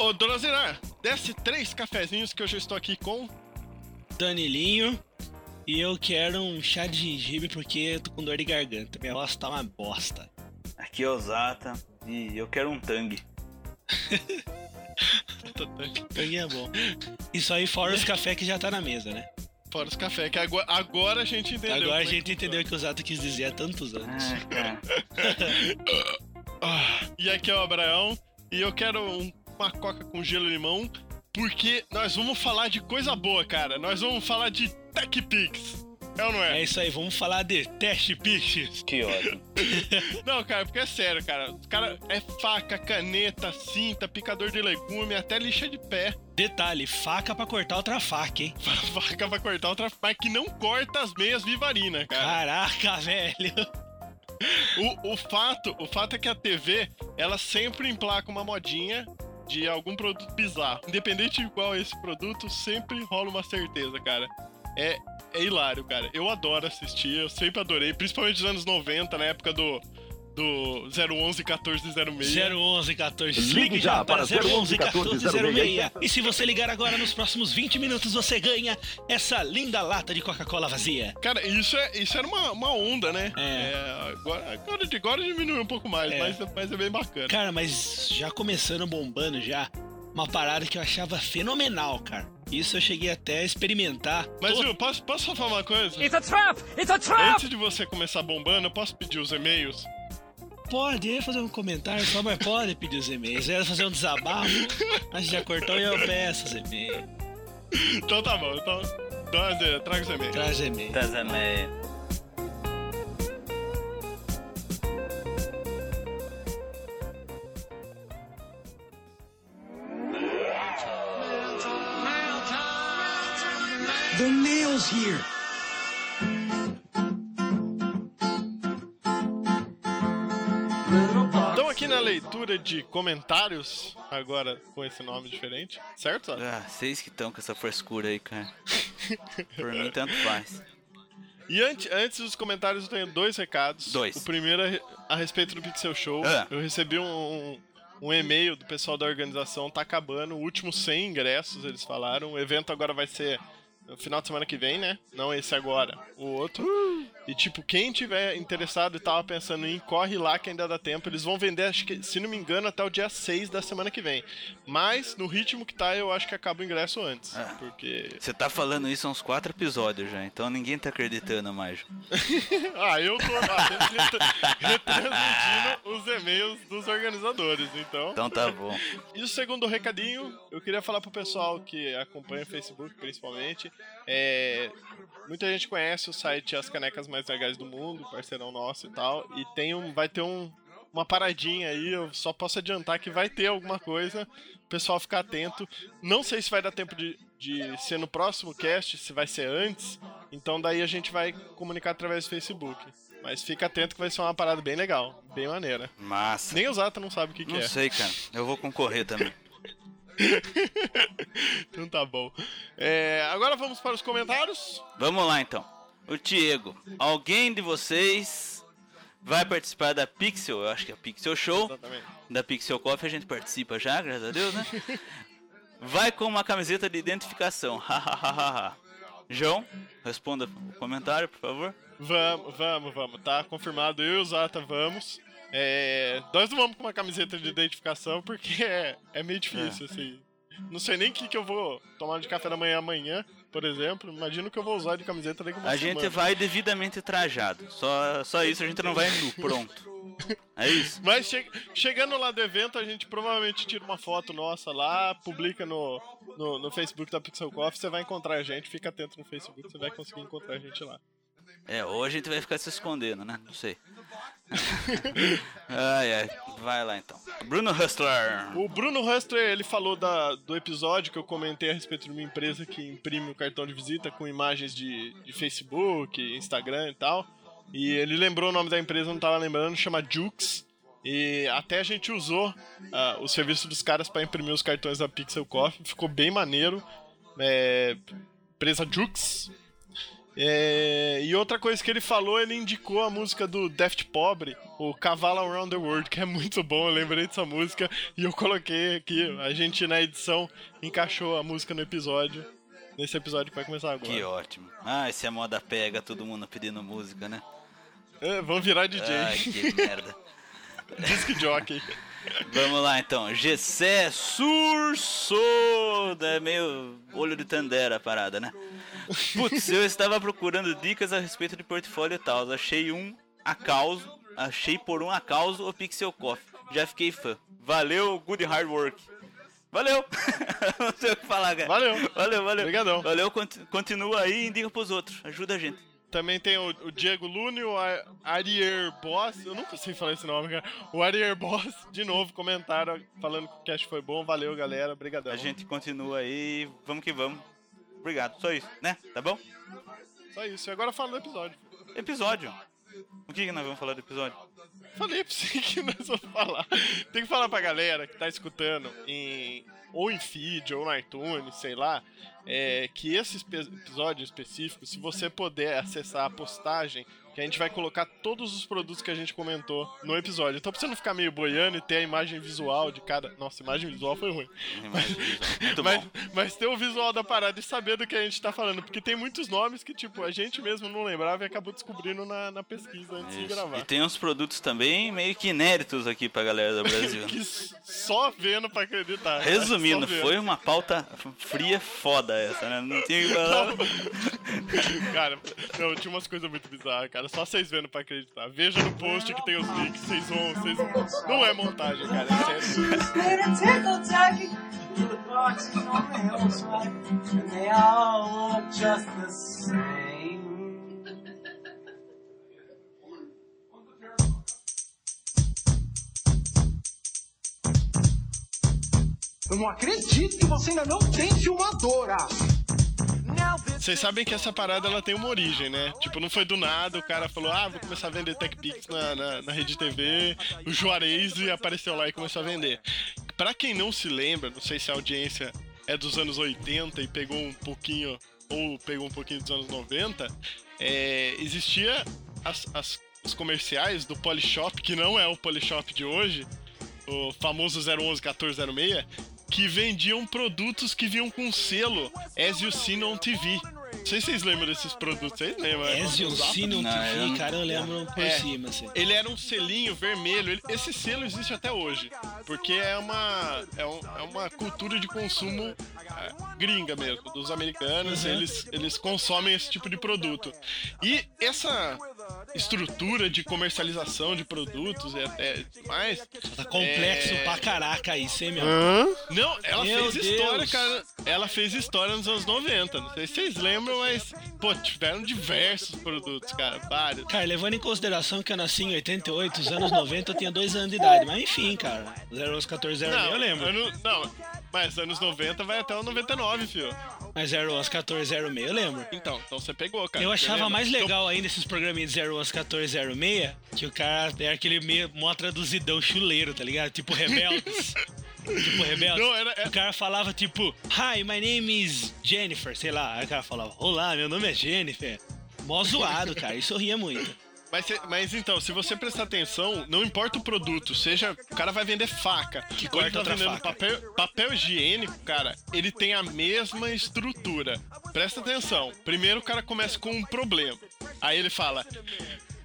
Ô, dona Zina, desce três cafezinhos que eu já estou aqui com. Danilinho. E eu quero um chá de gengibre porque eu tô com dor de garganta. Minha voz tá uma bosta. Aqui é o Zata e eu quero um tangue. tangue é bom. Isso aí fora os cafés que já tá na mesa, né? Fora os cafés, que agora, agora a gente entendeu. Agora a gente entendeu o que o Zata quis dizer há tantos anos. Ah, e aqui é o Abraão e eu quero um, uma coca com gelo e limão porque nós vamos falar de coisa boa, cara. Nós vamos falar de TechPix. É ou não é? É isso aí, vamos falar de Test Pix. Que ótimo. não, cara, porque é sério, cara. Os cara é faca, caneta, cinta, picador de legume, até lixa de pé. Detalhe, faca pra cortar outra faca, hein? faca pra cortar outra faca que não corta as meias vivarina, cara. Caraca, velho. O, o, fato, o fato é que a TV, ela sempre emplaca uma modinha de algum produto bizarro. Independente de qual é esse produto, sempre rola uma certeza, cara. É, é hilário, cara. Eu adoro assistir, eu sempre adorei, principalmente nos anos 90, na época do do 011 1406. 011 14. Ligue já para 011 1406. E se você ligar agora nos próximos 20 minutos, você ganha essa linda lata de Coca-Cola vazia. Cara, isso, é, isso era uma, uma onda, né? É. é agora, agora, agora diminuiu um pouco mais, é. Mas, mas é bem bacana. Cara, mas já começando bombando já, uma parada que eu achava fenomenal, cara. Isso eu cheguei até a experimentar. Mas, viu, posso, posso só falar uma coisa? It's a trap! It's a trap! Antes de você começar bombando, eu posso pedir os e-mails? Pode, ia fazer um comentário só, mas pode pedir os e-mails. Eu ia fazer um desabafo, mas já cortou e eu peço os e-mails. Então tá bom, então. traga os e-mails. Traz e-mail. Traz e-mail. The nail's here. Leitura de comentários, agora com esse nome diferente, certo? Ah, vocês que estão com essa frescura aí, cara. Por mim, tanto faz. E antes, antes dos comentários, eu tenho dois recados. Dois. O primeiro é a respeito do Pixel Show. Ah. Eu recebi um, um e-mail do pessoal da organização, tá acabando, o último 100 ingressos, eles falaram. O evento agora vai ser no final de semana que vem, né? Não esse agora, o outro. E tipo, quem tiver interessado e tava pensando em corre lá que ainda dá tempo, eles vão vender, acho que, se não me engano, até o dia 6 da semana que vem. Mas no ritmo que tá, eu acho que acaba o ingresso antes. É. Porque. Você tá falando isso há uns quatro episódios já, então ninguém tá acreditando mais. ah, eu tô ah, retransmitindo os e-mails dos organizadores, então. Então tá bom. E o segundo recadinho, eu queria falar pro pessoal que acompanha o Facebook principalmente. É, muita gente conhece o site As Canecas Mais Legais do Mundo, parceirão nosso e tal. E tem um, vai ter um, uma paradinha aí, eu só posso adiantar que vai ter alguma coisa. O pessoal ficar atento. Não sei se vai dar tempo de, de ser no próximo cast, se vai ser antes. Então daí a gente vai comunicar através do Facebook. Mas fica atento que vai ser uma parada bem legal, bem maneira. Massa. Nem o Zata não sabe o que, que é. Não sei, cara. Eu vou concorrer também. então tá bom. É, agora vamos para os comentários. Vamos lá então. O Diego, alguém de vocês vai participar da Pixel? Eu acho que é a Pixel Show. Exatamente. Da Pixel Coffee a gente participa já, graças a Deus, né? vai com uma camiseta de identificação. João, responda o comentário, por favor. Vamos, vamos, vamos. Tá confirmado. Eu e o Zata vamos. É, nós não vamos com uma camiseta de identificação porque é, é meio difícil, é. assim. Não sei nem o que, que eu vou tomar de café da manhã amanhã, por exemplo. Imagino que eu vou usar de camiseta daqui A semana. gente vai devidamente trajado. Só, só isso, a gente não vai nu, pronto. É isso. Mas che chegando lá do evento, a gente provavelmente tira uma foto nossa lá, publica no, no, no Facebook da Pixel Coffee. Você vai encontrar a gente, fica atento no Facebook, você vai conseguir encontrar a gente lá. É, ou a gente vai ficar se escondendo, né? Não sei. ai, ai. Vai lá então. Bruno Hustler. O Bruno Hustler, ele falou da, do episódio que eu comentei a respeito de uma empresa que imprime o cartão de visita com imagens de, de Facebook, Instagram e tal. E ele lembrou o nome da empresa, não tava lembrando, chama Jux. E até a gente usou uh, o serviço dos caras para imprimir os cartões da Pixel Coffee, ficou bem maneiro. É, empresa Jux, É, e outra coisa que ele falou, ele indicou a música do Deft Pobre, o Cavalo Around the World, que é muito bom, eu lembrei dessa música e eu coloquei aqui. A gente na edição encaixou a música no episódio. Nesse episódio que vai começar agora. Que ótimo. Ah, se a moda pega, todo mundo pedindo música, né? É, vamos virar DJ. Ai, que merda. Disc jockey. Vamos lá então. Gessé Sursoda. É meio olho de Tandera a parada, né? Putz, eu estava procurando dicas a respeito de portfólio e tal. Achei um a causa. Achei por um a causa o Pixel Coffee. Já fiquei fã. Valeu, good hard work. Valeu! Não sei o que falar, cara. Valeu. Valeu, valeu. Obrigadão. Valeu, cont- continua aí e indica pros outros. Ajuda a gente. Também tem o, o Diego Lune, o Ar- Arier Boss. Eu nunca sei falar esse nome, cara. O Arier Boss, de novo, comentaram falando que o cast foi bom. Valeu, galera. Obrigadão. A gente continua aí. Vamos que vamos. Obrigado. Só isso, né? Tá bom? Só isso. E agora fala do episódio. Episódio. O que, que nós vamos falar do episódio? Falei pra você que nós vamos falar. Tem que falar pra galera que tá escutando em ou em feed ou no iTunes, sei lá, é, que esse episódio específico, se você puder acessar a postagem, que a gente vai colocar todos os produtos que a gente comentou no episódio. Então pra você não ficar meio boiando e ter a imagem visual de cada. Nossa, imagem visual foi ruim. Mas, bom. mas ter o visual da parada e saber do que a gente tá falando. Porque tem muitos nomes que, tipo, a gente mesmo não lembrava e acabou descobrindo na, na pesquisa antes de Isso. gravar. E tem uns produtos também meio que inéditos aqui pra galera do Brasil. que s- só vendo pra acreditar. Resumindo, foi uma pauta fria foda essa, né? Não tinha que. Cara, não, tinha umas coisas muito bizarras, cara. Só vocês vendo pra acreditar. Veja no post que tem os links, vocês vão, vocês vão. Não é montagem, cara, é sério. Same. Eu não acredito que você ainda não tem filmadora. Vocês sabem que essa parada ela tem uma origem, né? Tipo, não foi do nada, o cara falou, ah, vou começar a vender TechPix na, na, na rede TV, o Juarez apareceu lá e começou a vender. Pra quem não se lembra, não sei se a audiência é dos anos 80 e pegou um pouquinho, ou pegou um pouquinho dos anos 90, é, existia as, as- os comerciais do Polishop, que não é o Polishop de hoje, o famoso 011 1406, que vendiam produtos que vinham com selo As You Seen on TV. Não sei se vocês lembram desses produtos, vocês lembram? né? Ezio Sino Não, eu TV, cara, eu lembro por É. cima, assim. Ele era um selinho vermelho. ele- esse selo existe até hoje. Porque é uma, é, um- é uma cultura de consumo é, gringa mesmo, dos americanos. Eles, eles consomem esse tipo de produto. E essa estrutura de comercialização de produtos e até mais. Tá complexo É. pra caraca isso, hein, meu? Não, ela Meu fez história, Deus. cara. Ela fez história nos anos 90. Não sei se vocês lembram, mas, pô, tiveram diversos produtos, cara. Vários. Cara, levando em consideração que eu nasci em 88, os anos 90 eu tinha dois anos de idade. Mas enfim, cara. 0 14 0 eu lembro. ano- não, mas anos 90 vai até o 99, filho. Mas 0 11 14 06 eu lembro. Então, então você pegou, cara. Eu achava mais Então, legal ainda esses programinhas de 0 11 14 06, que o cara é aquele meio mó traduzidão chuleiro, tá ligado? Tipo Rebeldes. tipo Rebeldes. Não, era- é- O cara falava tipo, Hi, my name is Jennifer, sei lá. Aí o cara falava, Olá, meu nome é Jennifer. Mó zoado, cara. Isso eu ria muito. Mas, mas então, se você prestar atenção, não importa o produto, seja. O cara vai vender faca. Que ou ele tá vendendo. Papel, papel higiênico, cara, ele tem a mesma estrutura. Presta atenção. Primeiro o cara começa com um problema. Aí ele fala.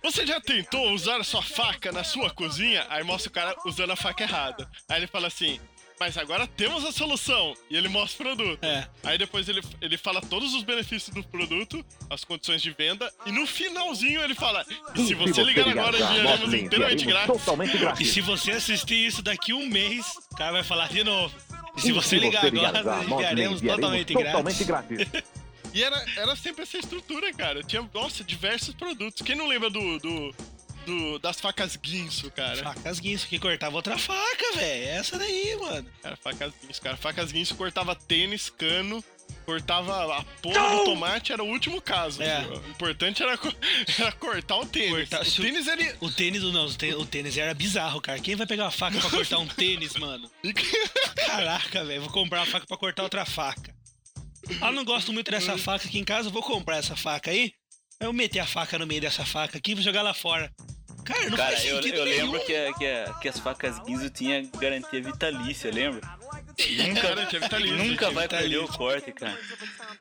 Você já tentou usar sua faca na sua cozinha? Aí mostra o cara usando a faca errada. Aí ele fala assim. Mas agora temos a solução. E ele mostra o produto. É. Aí depois ele, ele fala todos os benefícios do produto, as condições de venda, e no finalzinho ele fala: e se você ligar agora, enviaremos inteiramente grátis. Totalmente E grátis. se você assistir isso daqui um mês, o cara vai falar de novo. E se E você ligar agora, enviaremos enviaremos totalmente totalmente grátis. grátis. E era, era sempre essa estrutura, cara. Tinha, nossa, diversos produtos. Quem não lembra do. do, do- das facas guinso, cara? Facas guinso que cortava outra faca, velho. Essa daí, mano. Cara, facas guinso, cara. Facas guinso cortava tênis, cano. Cortava a porra do tomate, era o último caso. É. filho. O importante era, era cortar o tênis. Cortar- o tênis ele. O tênis, não, o tênis era bizarro, cara. Quem vai pegar uma faca pra cortar um tênis, mano? Caraca, velho. Vou comprar uma faca pra cortar outra faca. Ah, não gosto muito dessa faca aqui em casa, vou comprar essa faca aí. Eu meter a faca no meio dessa faca aqui e vou jogar lá fora. Cara, não Cara, faz eu, sentido eu lembro que, a- que, a- que as facas Guinzo tinha garantia vitalícia, lembra? Nunca, Garantia vitalícia, nunca vai perder o corte, cara.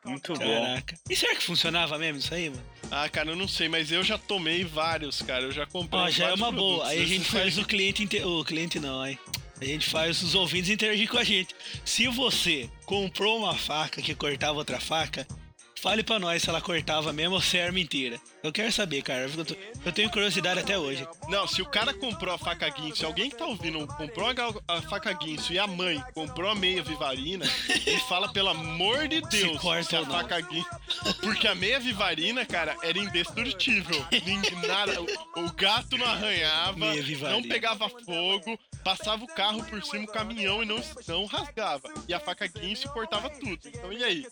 Muito bom. Caraca. E será que funcionava mesmo isso aí, mano? Ah, cara, eu não sei, mas eu já tomei vários, cara. Eu já comprei. Ó, já é uma boa. Aí a gente faz o cliente inter... O cliente não, aí. A gente faz os ouvintes interagir com a gente. Se você comprou uma faca que cortava outra faca, fale pra nós se ela cortava mesmo ou se era mentira. Eu quero saber, cara. Eu tô- Eu tenho curiosidade até hoje. Não, se o cara comprou a faca guinso, se alguém que tá ouvindo comprou a, a faca guinso e a mãe comprou a meia vivarina, e fala pelo amor de Deus corta a ou não. faca guinso. Porque a meia vivarina, cara, era indestrutível. Nada, o, gato não arranhava, não pegava fogo, passava o carro por cima, o caminhão e não, não rasgava. E a faca guinso cortava tudo. Então e aí?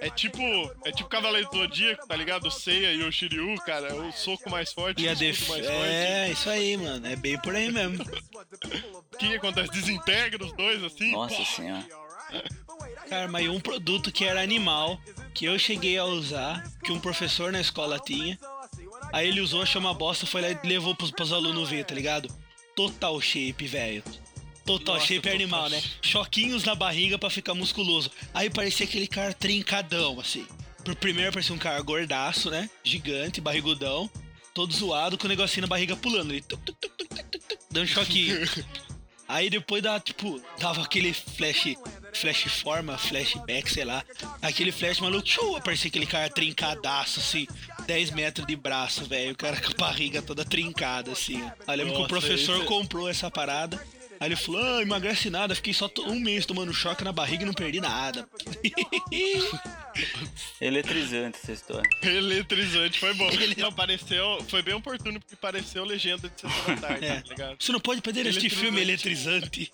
É tipo. É tipo Cavaleiro do Zodíaco, tá ligado? O Seiya e o Shiryu, cara. O soco mais forte, E o a def... mais forte. É, isso aí, mano. É bem por aí mesmo. O que, que acontece? Desintegra os dois assim? Nossa Pô, senhora. Cara, mas um produto que era animal, que eu cheguei a usar, que um professor na escola tinha. Aí ele usou, achou uma bosta, foi lá e levou pros, pros alunos ver, tá ligado? Total shape, velho. Total Nossa, shape é animal, né? Choquinhos na barriga pra ficar musculoso. Aí parecia aquele cara trincadão, assim. Por primeiro parecia um cara gordaço, né? Gigante, barrigudão. Todo zoado, com o negocinho na barriga pulando. Tuc, tuc, tuc, tuc, tuc, tuc, tuc, dando choquinho. Aí depois dava, tipo, dava aquele flash, flash forma, flashback, sei lá. Aquele flash maluco, tchau, aparecia aquele cara trincadaço, assim, 10 metros de braço, velho. O cara com a barriga toda trincada, assim. eu lembro que o Nossa, professor esse- comprou essa parada. Aí ele falou, ah, emagrece nada, fiquei só um mês tomando choque na barriga e não perdi nada. Eletrizante essa história. Eletrizante, foi bom. Não, pareceu. Foi bem oportuno porque pareceu legenda de sessão da tarde, É. tá ligado? Você não pode perder este filme eletrizante.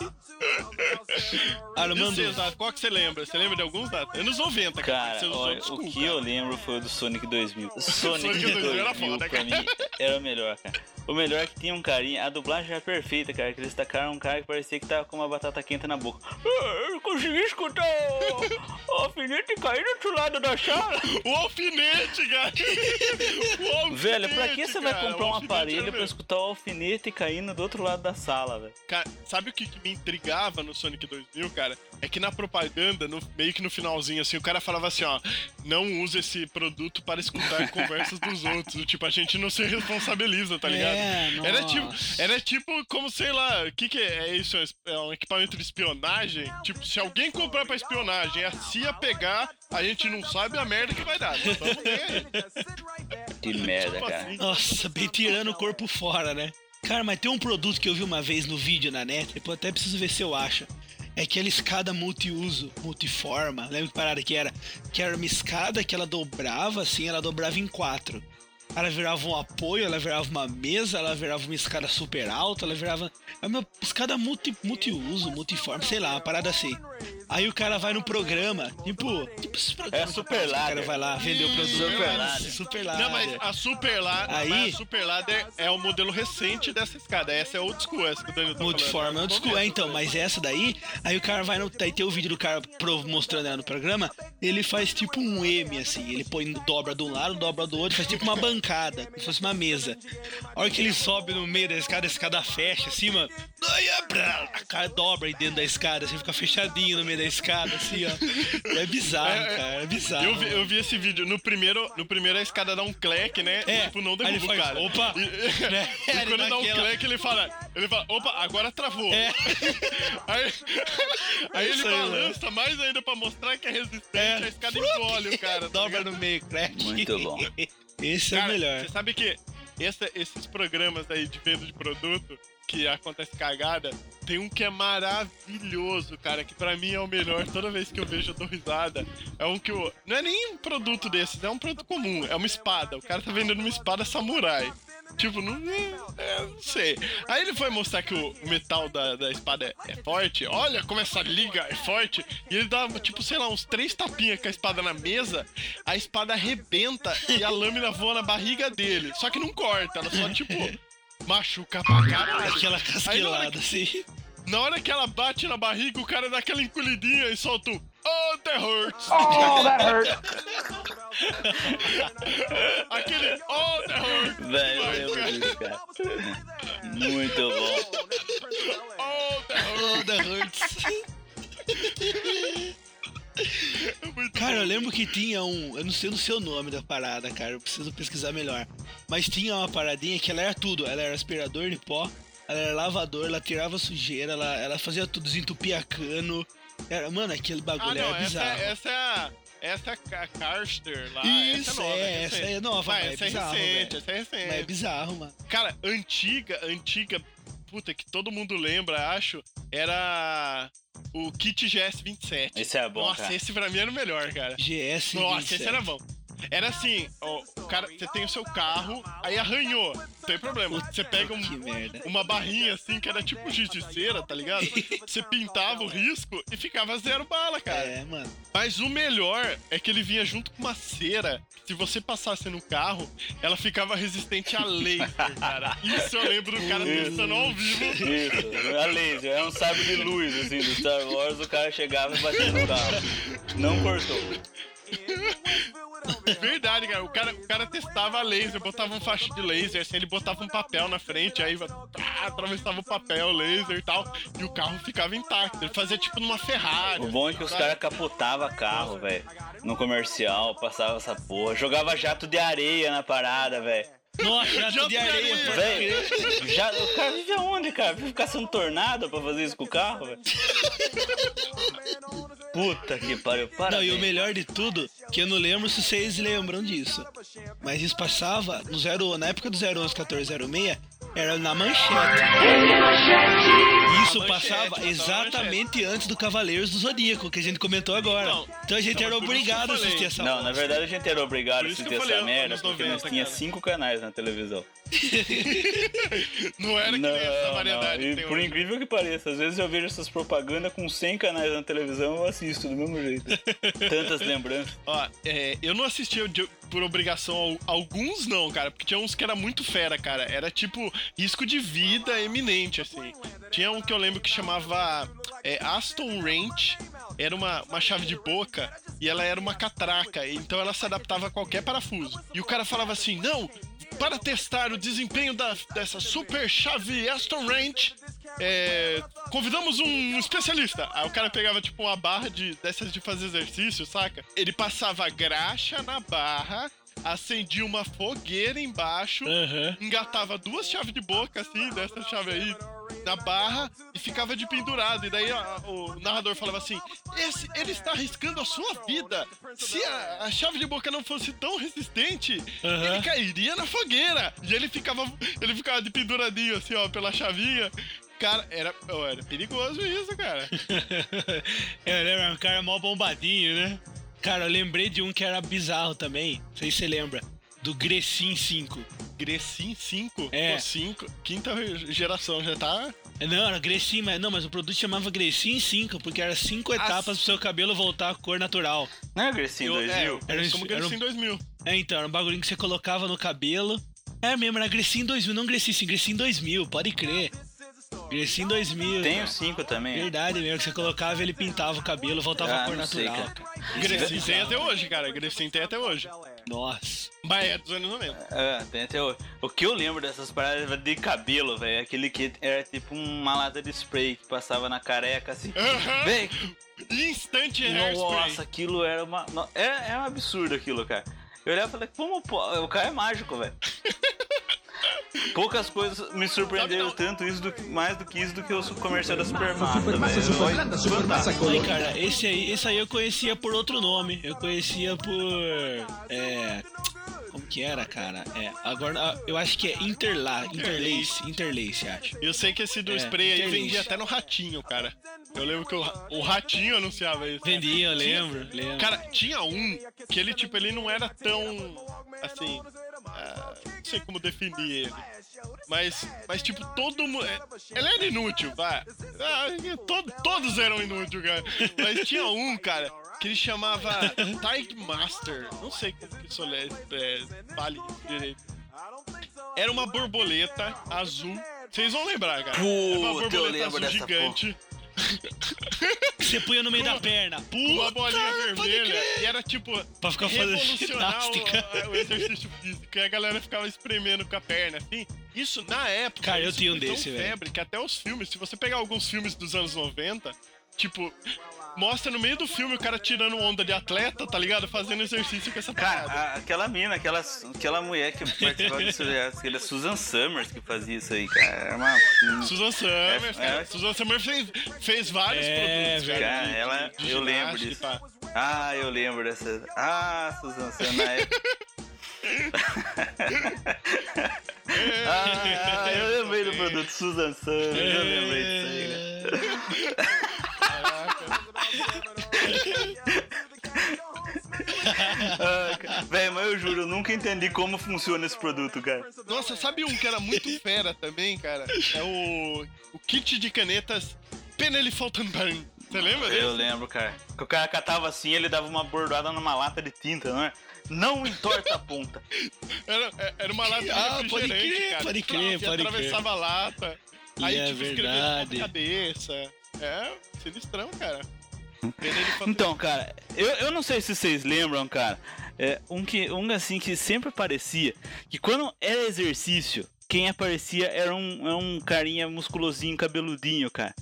Armando, você, Zato, qual que você lembra? Você lembra de alguns dados? Anos 90, cara. Cara, olha, o que eu lembro foi o do Sonic 2000. O Sonic, Sonic 2000 2000 era foda, pra cara. mim era o melhor, cara. O melhor é que tinha um carinha, a dublagem era perfeita, cara. Que eles tacaram um cara que parecia que tava com uma batata quente na boca. Ah, Eu consegui escutar o, alfinete cair do outro lado da sala. O alfinete, cara! O alfinete, Velho, pra que você vai cara? comprar O um aparelho pra escutar o alfinete caindo do outro lado da sala, velho? Cara, sabe o que, me intrigava no Sonic 2000, cara? É que na propaganda, no- meio que no finalzinho, assim, o cara falava assim, ó, não use esse produto para escutar conversas dos outros. Tipo, a gente não se responsabiliza, tá ligado? É, era tipo, era tipo, como, sei lá, o que que é, é isso? É um equipamento de espionagem? Tipo, se alguém comprar pra espionagem e a CIA pegar, a gente não sabe a merda que vai dar. Ver aí. Que merda, Tipo cara. assim. Nossa, bem tirando o corpo fora, né? Cara, mas tem um produto que eu vi uma vez no vídeo na net, depois até preciso ver se eu acho. É aquela escada multiuso, multiforma. Lembra que parada que era? Que era uma escada que ela dobrava, assim, ela dobrava em quatro. Ela virava um apoio, ela virava uma mesa, ela virava uma escada super alta, ela virava. É uma escada multi, multiuso, multiforme, sei lá, uma parada assim. Aí o cara vai no programa, tipo. Tipo esses programas. É Super que O cara vai lá vender o produto. Super Ladder. Super Ladder. Não, mas a Super Ladder, Aí- a Super Ladder é o modelo recente dessa escada. Essa é old school, essa que o Daniel tá Multiforme, falando. old school. É, então, mas essa daí, aí o cara vai no. Aí tem o vídeo do cara mostrando ela no programa, ele faz tipo um M, assim. Ele põe, dobra de um lado, dobra do outro, faz tipo uma bancada, como se fosse uma mesa. A hora que ele sobe no meio da escada, a escada fecha assim, mano. A a cara dobra aí dentro da escada, assim, fica fechadinho no meio da escada, assim, ó. É bizarro, É, é. cara, é bizarro. Eu vi, eu vi esse vídeo. No primeiro, no primeiro a escada dá um cleque, né? É, E, tipo, não ele derruba o cara. opa, E, né? e Ele quando dá dá um aquela- cleque, ele fala. Ele fala, opa, agora travou. É. Aí, aí ele Isso aí, balança mais ainda pra mostrar que é resistente. É. A escada engole o cara. tá Dobra ligado? no meio, crack. Muito bom. Esse é o Cara, melhor. Você sabe que essa- esses programas aí de venda de produto que acontece cagada, tem um que é maravilhoso, cara, que pra mim é o melhor. Toda vez que eu vejo eu dou risada. É um que o não é nem um produto desses, é um produto comum, é uma espada. O cara tá vendendo uma espada samurai. Tipo, não, é, não sei. Aí ele foi mostrar que o metal da, da espada é, é forte. Olha como essa liga é forte. E ele dá, tipo, sei lá, uns três tapinhas com a espada na mesa. A espada arrebenta e a lâmina voa na barriga dele. Só que não corta, ela só, tipo, machuca pra caralho. Aquela que- assim. Na hora que ela bate na barriga, o cara dá aquela encolhidinha e solta um. Oh, the hurts! Oh, that hurt. Aquele Oh, the hurts! Velho, eu lembro disso, cara. Muito bom. Oh, the hurts! Oh, the Hurts. Muito Cara, eu bom. lembro que tinha um. Eu não sei o seu nome da parada, cara. Eu preciso pesquisar melhor. Mas tinha uma paradinha que ela era tudo. Ela era aspirador de pó, ela era lavador, ela tirava sujeira, ela, ela fazia tudo, desentupia cano. Era, mano, aquele Ah, bagulho não, era essa, bizarro. é- essa é a. Essa é a Carster lá. Isso, essa é, nova, é, essa recente. é nova, é essa é bizarro, recente, velho. essa é recente. Mas é bizarro, mano. Cara, antiga, antiga, puta, que todo mundo lembra, acho, era o Kit GS27. Esse é bom, Nossa, cara. esse pra mim era o melhor, cara. GS. Nossa, esse era bom. Era assim, ó, o cara, você tem o seu carro, aí arranhou, não tem problema. Você pega um- uma barrinha assim, que era tipo giz de cera, tá ligado? Você pintava o risco e ficava zero bala, cara. É, mano. Mas o melhor é que ele vinha junto com uma cera. Se você passasse no carro, ela ficava resistente a laser, cara. Isso eu lembro do cara testando ao vivo. Isso, a laser, é um sabre de luz, assim, do Star Wars, o cara chegava e batia no carro. Não cortou. Verdade, cara. O cara, o cara testava a laser, botava um faixa de laser, assim, ele botava um papel na frente, aí ah, atravessava o papel, laser e tal, e o carro ficava intacto. Ele fazia tipo numa Ferrari. O bom é que os caras capotavam carro, velho. No comercial, passava essa porra. Jogava jato de areia na parada, velho. Nossa, jato Jato de areia. Velho, já, o cara vive aonde, cara? Vive caçando tornado pra fazer isso com o carro, velho? Puta que pariu, Não, parabéns. e o melhor de tudo, que eu não lembro se vocês lembram disso. Mas isso passava no 0, na época do 011 1406, era na manchete. Isso Manchete, passava exatamente antes do Cavaleiros do Zodíaco, que a gente comentou agora. Então, Então a gente então, era obrigado a assistir essa Não, na verdade a gente era obrigado a assistir essa falei, merda, porque 90, nós tinha cara. cinco canais na televisão. Não era que nem essa variedade E tem por hoje. incrível que pareça, às vezes eu vejo essas propagandas com 100 canais na televisão eu assisto do mesmo jeito. Tantas lembranças. Ó, é, eu não assistia por obrigação al- alguns não, cara, porque tinha uns que era muito fera, cara. Era tipo risco de vida eminente, assim. Tinha que eu lembro que chamava é, Aston Range. Era uma, uma chave de boca e ela era uma catraca, então ela se adaptava a qualquer parafuso. E o cara falava assim: não, para testar o desempenho da, dessa super chave Aston Range, é, convidamos um especialista. Aí o cara pegava tipo uma barra de, dessas de fazer exercício, saca? Ele passava graxa na barra, acendia uma fogueira embaixo, Aham. engatava duas chaves de boca assim, dessa chave aí, na barra e ficava de pendurado. E daí a- o narrador falava assim: Esse, ele está arriscando a sua vida. Se a, a chave de boca não fosse tão resistente, Aham. ele cairia na fogueira. E ele ficava, ele ficava de penduradinho assim, ó, pela chavinha. Cara, era, era perigoso isso, cara. Eu lembro, era um cara mó bombadinho, né? Cara, eu lembrei de um que era bizarro também. Não sei se você lembra. Do Grecin 5. Grecin 5? É. Pô, 5. Quinta geração já tá. Não, era Grecin, mas não, mas o produto chamava Grecin 5, porque era cinco etapas pro seu cabelo voltar à cor natural. Não é Eu, 2000? é, Era era como era um- Grecin 2000. É, então, era um bagulhinho que você colocava no cabelo. É mesmo, era Grecin 2000, não Grecin 5, Grecin 2000, pode crer. Grecin 2000. Tem o 5 também. Verdade mesmo, que você colocava ele pintava o cabelo, voltava Ah, à cor sei, natural. é Grecin tem até hoje, cara. Grecin tem até hoje. Nossa. Mas é dos anos 90. É, tem até o... o que eu lembro dessas paradas de cabelo, velho, é aquele que era tipo uma lata de spray que passava na careca assim. Aham. Véi, Instante hairspray. nossa, aquilo era uma. É, é um absurdo aquilo, cara. Eu olhava e falei, como o cara é mágico, velho. Poucas coisas me surpreenderam Sabe, tanto isso do que- mais do que isso do que o comercial da Supermassa, Supermassa, Supermassa Aí, colorida. cara, esse aí, esse aí eu conhecia por outro nome. Eu conhecia por. É. Como que era, cara? É, agora ah, eu acho que é Interla, Interlace, Interlace, acho. Eu sei que esse do É, spray aí Interlace. vendia até no Ratinho, cara. Eu lembro que o, o Ratinho anunciava isso. Vendia, eu lembro, lembro. Cara, tinha um que ele, tipo, ele não era tão. Assim. Ah, não sei como definir ele. Mas, mas tipo, todo mundo. Ele era inútil, vai. Ah, to- todos eram inúteis, cara. Mas tinha um, cara, que ele chamava Tide Master. Não sei como que isso é, é, fale direito. Era uma borboleta azul. Vocês vão lembrar, cara. Uma Puta, eu borboleta lembro azul dessa gigante. Que você punha no meio da perna. Com uma Puta, bolinha vermelha. E era tipo. Pra ficar fazendo ginástica. o, o exercício físico. E a galera ficava espremendo com a perna, assim. Isso, na época, Cara, eu tinha um desse, velho. febre que até os filmes, se você pegar alguns filmes dos anos 90, tipo, mostra no meio do filme o cara tirando onda de atleta, tá ligado? Fazendo exercício com essa Cara, parada. a- aquela mina, aquela, aquela mulher que participava disso, aquela Susan Summers que fazia isso aí, cara. Era uma. Susan Summers, É, cara. é. Susan Summers fez, fez vários É, produtos, cara. Cara, de- ela- de- de eu lembro disso. pá. Ah, eu lembro dessa. Ah, Susan Summers na época. ah, eu lembrei do produto Susan Summers, eu lembrei disso aí, cara. Ah. Véi, mas eu juro, eu nunca entendi como funciona esse produto, cara. Nossa, sabe um que era muito fera também, cara? É o, o kit de canetas Penelli Faltenberg. Você lembra desse? Eu lembro, cara. Que o cara catava assim, ele dava uma bordada numa lata de tinta, não é? Não entorta a ponta. Era, era uma lata de Ah, pode crer, cara. pode crer, Você pode atravessava a lata. Aí, É tipo, escrevia na verdade. cabeça. É, sinistrão, cara. Faltenberg. Então, cara, eu, eu não sei se vocês lembram, cara. É, um, que, um assim que sempre aparecia, que quando era exercício, quem aparecia era um, era um carinha musculosinho, cabeludinho, cara.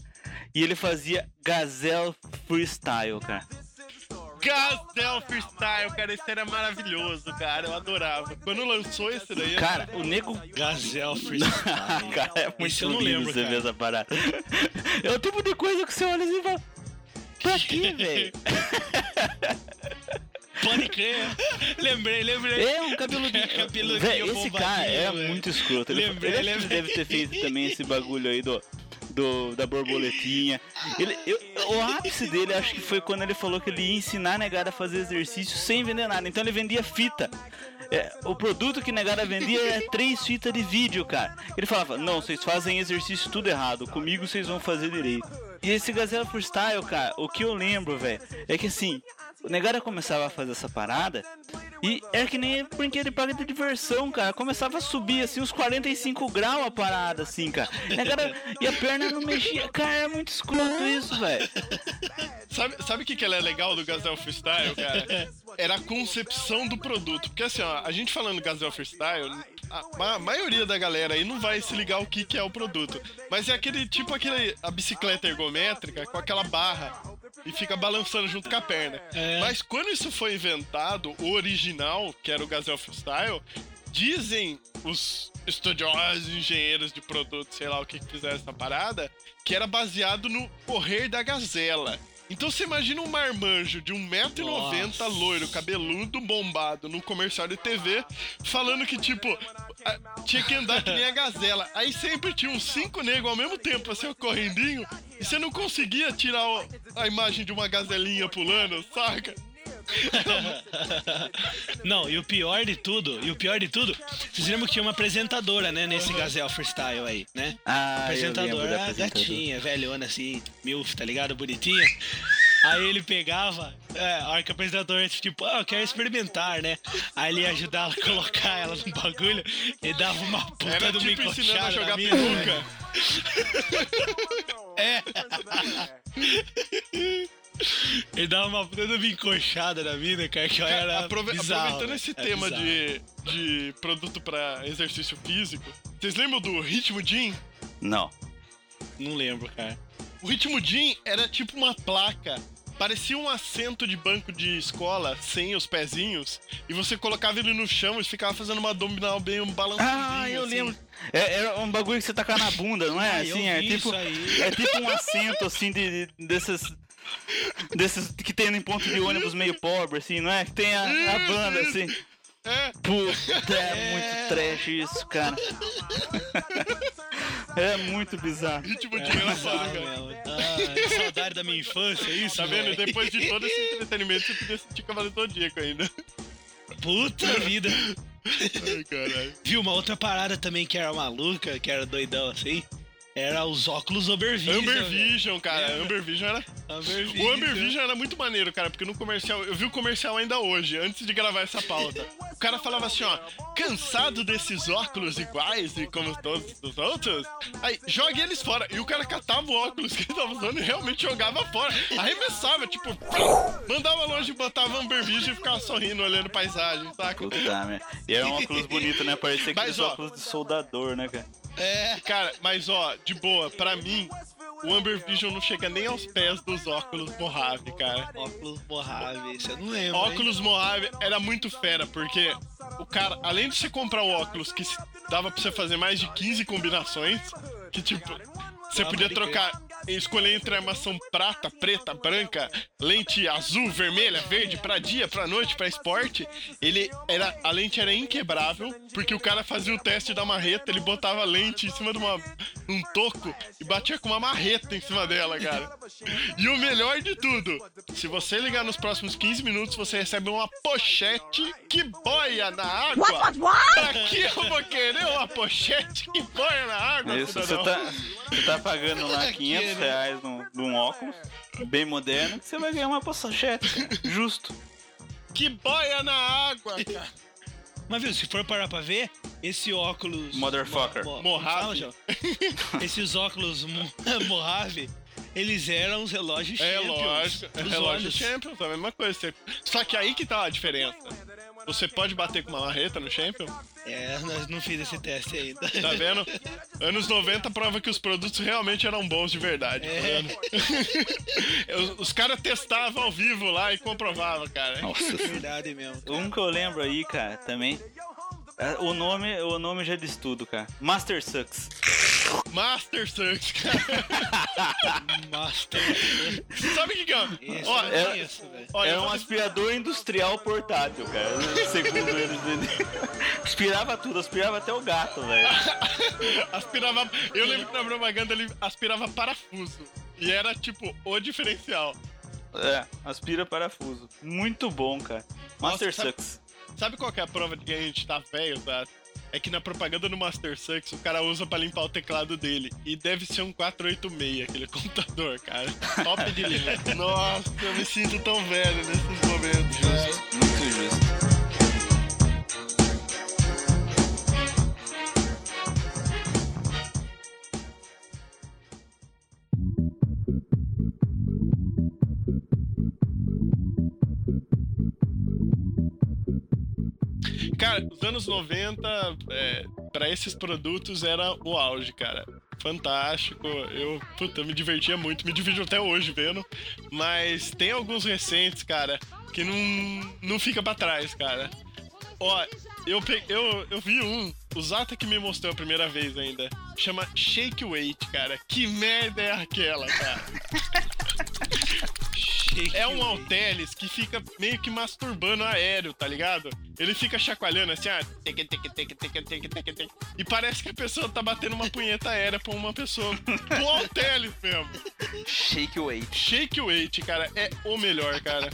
E ele fazia gazelle freestyle, cara. Gazelle Freestyle, cara, esse era maravilhoso, cara. Eu adorava. Quando lançou esse daí, eu- Cara, o nego Gazel Freestyle. cara, é muito Isso eu não lindo lembro, você cara. ver essa parada. É o tipo de coisa que você olha e fala. Pra quê, velho? Pode crer. Lembrei, lembrei. É um cabeludinho. Cabeludinho Véi, esse cara é muito escroto. Ele, Lembrei, ele lembrei. deve ter feito também esse bagulho aí do, do da borboletinha. Ele, eu- o ápice dele acho que foi quando ele falou que ele ia ensinar a negada a fazer exercício sem vender nada. Então ele vendia fita. É, o produto que a negada vendia é três fitas de vídeo, cara. Ele falava: Não, vocês fazem exercício tudo errado. Comigo vocês vão fazer direito. E esse Gazela Freestyle, cara, o que eu lembro, velho, é que assim, o negada começava a fazer essa parada e era que nem brinquedo de parque de diversão, cara. Começava a subir assim uns 45 graus a parada, assim, cara. E a, cara- e a perna não mexia. Cara, é muito escroto isso, velho. Sabe, o que, que é legal do Gazelle Freestyle, cara? Era a concepção do produto. Porque assim, ó, a gente falando Gazelle Freestyle, a, ma- maioria da galera aí não vai se ligar o que, que é o produto. Mas é aquele tipo aquele a bicicleta ergométrica com aquela barra e fica balançando junto com a perna. É. Mas quando isso foi inventado, o original, que era o Gazelle Freestyle, dizem os estudiosos, engenheiros de produto, sei lá o que, que fizeram essa parada, que era baseado no correr da gazela. Então você imagina um marmanjo de 1,90m Nossa. loiro, cabeludo, bombado, num comercial de TV, falando que, tipo, a- tinha que andar que nem a gazela. Aí sempre tinha uns cinco negros ao mesmo tempo, assim, correndinho, e você não conseguia tirar o- a imagem de uma gazelinha pulando, saca? Não, e o pior de tudo, e o pior de tudo, vocês lembram que tinha uma apresentadora, né, nesse Gazel Freestyle aí, né? Ah, apresentadora, gatinha, velhona assim, milf, tá ligado? Bonitinha. Aí ele pegava, é, a hora que o apresentador, tipo, ah, eu quero experimentar, né? Aí ele ia ajudar ela a colocar ela no bagulho e dava uma puta Era uma tipo ensinando a jogar peruca. É. Ele dava uma uma encoxada na mina, cara, que era Aprove- bizarro, aproveitando velho. esse É tema bizarro. de, de produto pra exercício físico, vocês lembram do Ritmo Gym? Não. Não lembro, cara. O Ritmo Gym era tipo uma placa. Parecia um assento de banco de escola sem os pezinhos. E você colocava ele no chão e ficava fazendo uma abdominal bem um balançadinho. Ah, eu assim. lembro. É, era um bagulho que você tacar na bunda, não é? Ah, eu assim, é vi tipo. isso aí. É tipo um assento assim de, de- desses. Desses que tem em ponto de ônibus meio pobre, assim, não é? Que tem a, a banda assim. É, Puta, é muito trash isso, cara. É muito bizarro. Ritmo Gym era foda, Bizarro cara. mesmo. Ah, que saudade da minha infância, isso, Tá vendo? velho? Depois de todo esse entretenimento, você podia sentir Cavaleiro do Zodíaco ainda. Puta vida. Ai, caralho. Viu uma outra parada também que era maluca, que era doidão assim? Era os óculos Amber Vision. Amber velho. Vision, cara. Lembra? Amber Vision era. Amber Vision. O Amber Vision era muito maneiro, cara, porque no comercial. Eu vi o comercial ainda hoje, antes de gravar essa pauta. O cara falava assim, ó. Cansado desses óculos iguais e como todos os outros? Aí, jogue eles fora. E o cara catava o óculos que ele tava usando e realmente jogava fora. Arremessava, tipo, mandava longe, botava Amber Vision e ficava sorrindo, olhando paisagem, saca? Puta merda. E era um óculos bonito, né? Parecia Mas, ó, óculos de soldador, né, cara? É. Cara, mas ó, de boa, pra mim, o Amber Vision não chega nem aos pés dos óculos Mojave, cara. Óculos Mojave, você não lembra. hein? Óculos Mojave era muito fera, porque o cara, além de você comprar o óculos que dava pra você fazer mais de 15 combinações, que tipo, você podia pode trocar, escolher entre armação prata, preta, branca, lente azul, vermelha, verde, pra dia, pra noite, pra esporte, ele era, a lente era inquebrável, porque o cara fazia o teste da marreta, ele botava a lente em cima de uma, um toco e batia com uma marreta em cima dela, cara. E o melhor de tudo, se você ligar nos próximos 15 minutos, você recebe uma pochete que boia na água. Pra que eu vou querer uma pochete que boia na água, Isso, você tá, você tá pagando lá Aqui, 500 né? Reais num, num óculos bem moderno, que você vai ganhar uma pochete, cara. Justo. Que boia na água, cara. Mas viu, se for parar pra ver, esse óculos. Motherfucker. Mo- mo- Mojave. Esses óculos mo- Mojave, eles eram os relógios É Champions lógico, é relógio olhos. Champions, a mesma coisa. Só que aí que tá a diferença. Você pode bater com uma marreta no Champion, É, nós não fiz esse teste ainda. tá vendo? Anos 90 prova que os produtos realmente eram bons de verdade, tá É. vendo? os caras testavam ao vivo lá e comprovavam, cara. Nossa, Verdade mesmo. um que eu lembro aí, cara, também. É, O nome, o nome já diz tudo, cara. Master Sucks. Master Sucks, cara. Master. Sabe o que é? Eu é- conheço, velho. Olha, é eu um aspirador industrial portátil, cara. Segundo eles. aspirava tudo, aspirava até o gato, velho. aspirava. Eu lembro que na propaganda ele aspirava parafuso. E era tipo o diferencial. É, aspira parafuso. Muito bom, cara. Master sabe- Sucks. Sabe qual que é a prova de que a gente tá velho, tá? É que na propaganda do Master Sucks o cara usa pra limpar o teclado dele. E deve ser um 486 aquele computador, cara. Top de linha. Nossa, eu me sinto tão velho nesses momentos. Muito justo. Cara, os anos 90, é, para esses produtos, era o auge, cara. Fantástico. Eu, puta, me divertia muito, me divido até hoje vendo. Mas tem alguns recentes, cara, que não, não fica pra trás, cara. Ó, eu, eu, eu vi um, o Zata que me mostrou a primeira vez ainda. Chama Shake Weight, cara. Que merda é aquela, cara? É um. Altelis que fica meio que masturbando aéreo, tá ligado? Ele fica chacoalhando assim, ah, teque, teque, teque, teque, teque, teque, teque. e parece que a pessoa tá batendo uma punheta aérea pra uma pessoa. O Altelis mesmo. Shake weight. Shake Weight, cara, é o melhor, cara.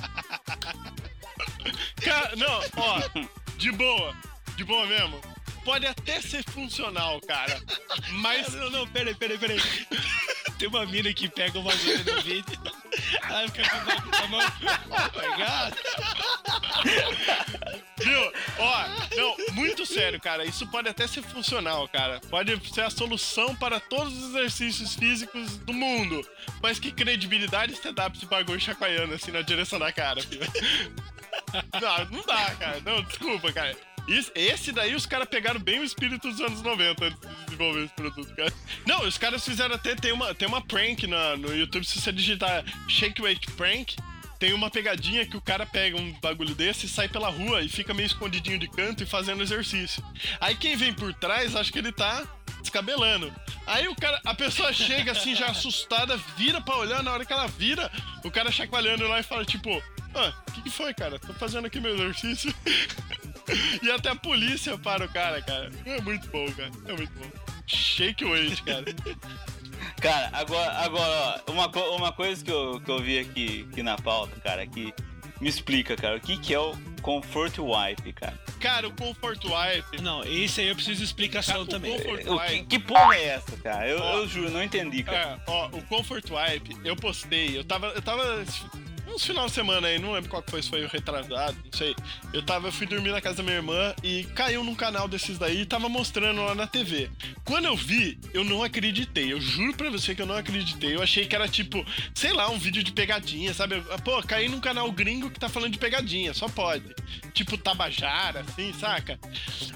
Cara, não, ó, de boa, de boa mesmo. Pode até ser funcional, cara, mas Não, não, peraí, peraí, peraí. Tem uma mina que pega uma mina no vídeo. Aí fica com a mão. Oh my god. Viu? Ó, não, muito sério, cara. Isso pode até ser funcional, cara. Pode ser a solução para todos os exercícios físicos do mundo. Mas que credibilidade você dá pra esse bagulho chacoalhando assim na direção da cara, filho? Não, não dá, cara. Não, desculpa, cara. Esse daí os caras pegaram bem o espírito dos anos 90 antes de desenvolver esse produto, cara. Não, os caras fizeram até. Tem uma, tem uma prank na, no YouTube, se você digitar Shake Weight Prank, tem uma pegadinha que o cara pega um bagulho desse, sai pela rua e fica meio escondidinho de canto e fazendo exercício. Aí quem vem por trás acha que ele tá descabelando. Aí o cara, a pessoa chega assim já assustada, vira pra olhar, na hora que ela vira, o cara chacoalhando lá e fala tipo, ah, o que, que foi, cara? Tô fazendo aqui meu exercício. e até a polícia para o cara, cara. É muito bom, cara. É muito bom. Shake weight, cara. Cara, agora, agora ó, uma, uma coisa que eu, que eu vi aqui, aqui na pauta, cara, que me explica, cara, o que, que é o Comfort Wipe, cara. Cara, o Comfort Wipe. Não, esse aí eu preciso de explicação Cara, o também. Comfort O que, Wipe. que porra é essa, cara? Eu, Ó. eu juro, não entendi, cara. É, ó, o Comfort Wipe, eu postei, eu tava. Eu tava. Uns final de semana aí, não lembro qual que foi, se foi o retrasado, não sei. Eu tava, eu fui dormir na casa da minha irmã e caiu num canal desses daí e tava mostrando lá na TV. Quando eu vi, eu não acreditei. Eu juro pra você que eu não acreditei. Eu achei que era tipo, sei lá, um vídeo de pegadinha, sabe? Pô, caí num canal gringo que tá falando de pegadinha, só pode. Tipo Tabajara, assim, saca?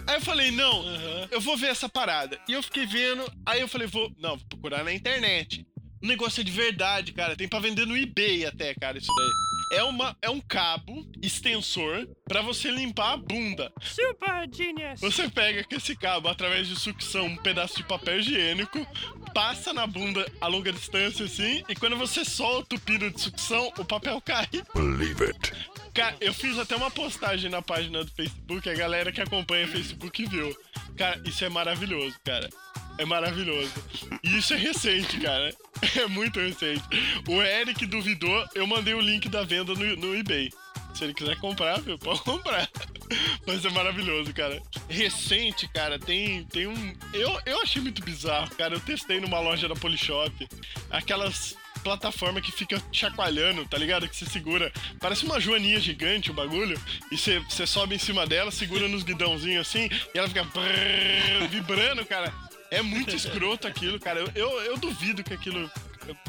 Aí eu falei, não, eu vou ver essa parada. E eu fiquei vendo, aí eu falei, vou. Não, vou procurar na internet. O negócio é de verdade, cara. Tem pra vender no eBay até, cara, isso daí. É, uma, é um cabo extensor pra você limpar a bunda. Super genius. Você pega com esse cabo através de sucção um pedaço de papel higiênico, passa na bunda a longa distância assim, e quando você solta o pino de sucção, o papel cai. Believe it. Cara, eu fiz até uma postagem na página do Facebook, a galera que acompanha o Facebook viu. Cara, isso é maravilhoso, cara. É maravilhoso. E isso é recente, cara. É muito recente. O Eric duvidou, eu mandei o link da venda no, no eBay. Se ele quiser comprar, viu, pode comprar. Mas é maravilhoso, cara. Recente, cara, tem, tem um. Eu, eu achei muito bizarro, cara. Eu testei numa loja da Polishop. Aquelas plataforma que fica chacoalhando, tá ligado? Que você segura. Parece uma joaninha gigante o bagulho. E você, você sobe em cima dela, segura nos guidãozinhos assim, e ela fica brrr, vibrando, cara. É muito escroto aquilo, cara. Eu, eu, eu duvido que aquilo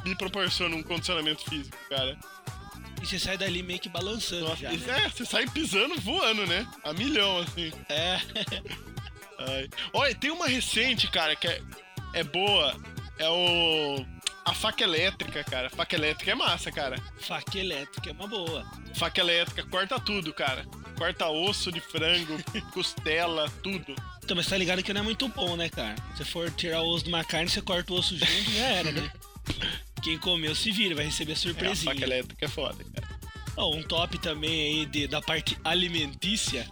me proporciona um condicionamento físico, cara. E você sai dali meio que balançando Nossa, já. né? é, você sai pisando, voando, né? A milhão, assim. É. Ai. Olha, tem uma recente, cara, que é, é boa. É o. A faca elétrica, cara. Faca elétrica é massa, cara. Faca elétrica é uma boa. Faca elétrica corta tudo, cara. Corta osso de frango, costela, tudo. Então, mas tá ligado que não é muito bom, né, cara? Se for tirar o osso de uma carne, você corta o osso junto já era, né? Quem comeu se vira, vai receber É, a surpresinha. faca elétrica é foda, cara. Ó, um top também aí de- da parte alimentícia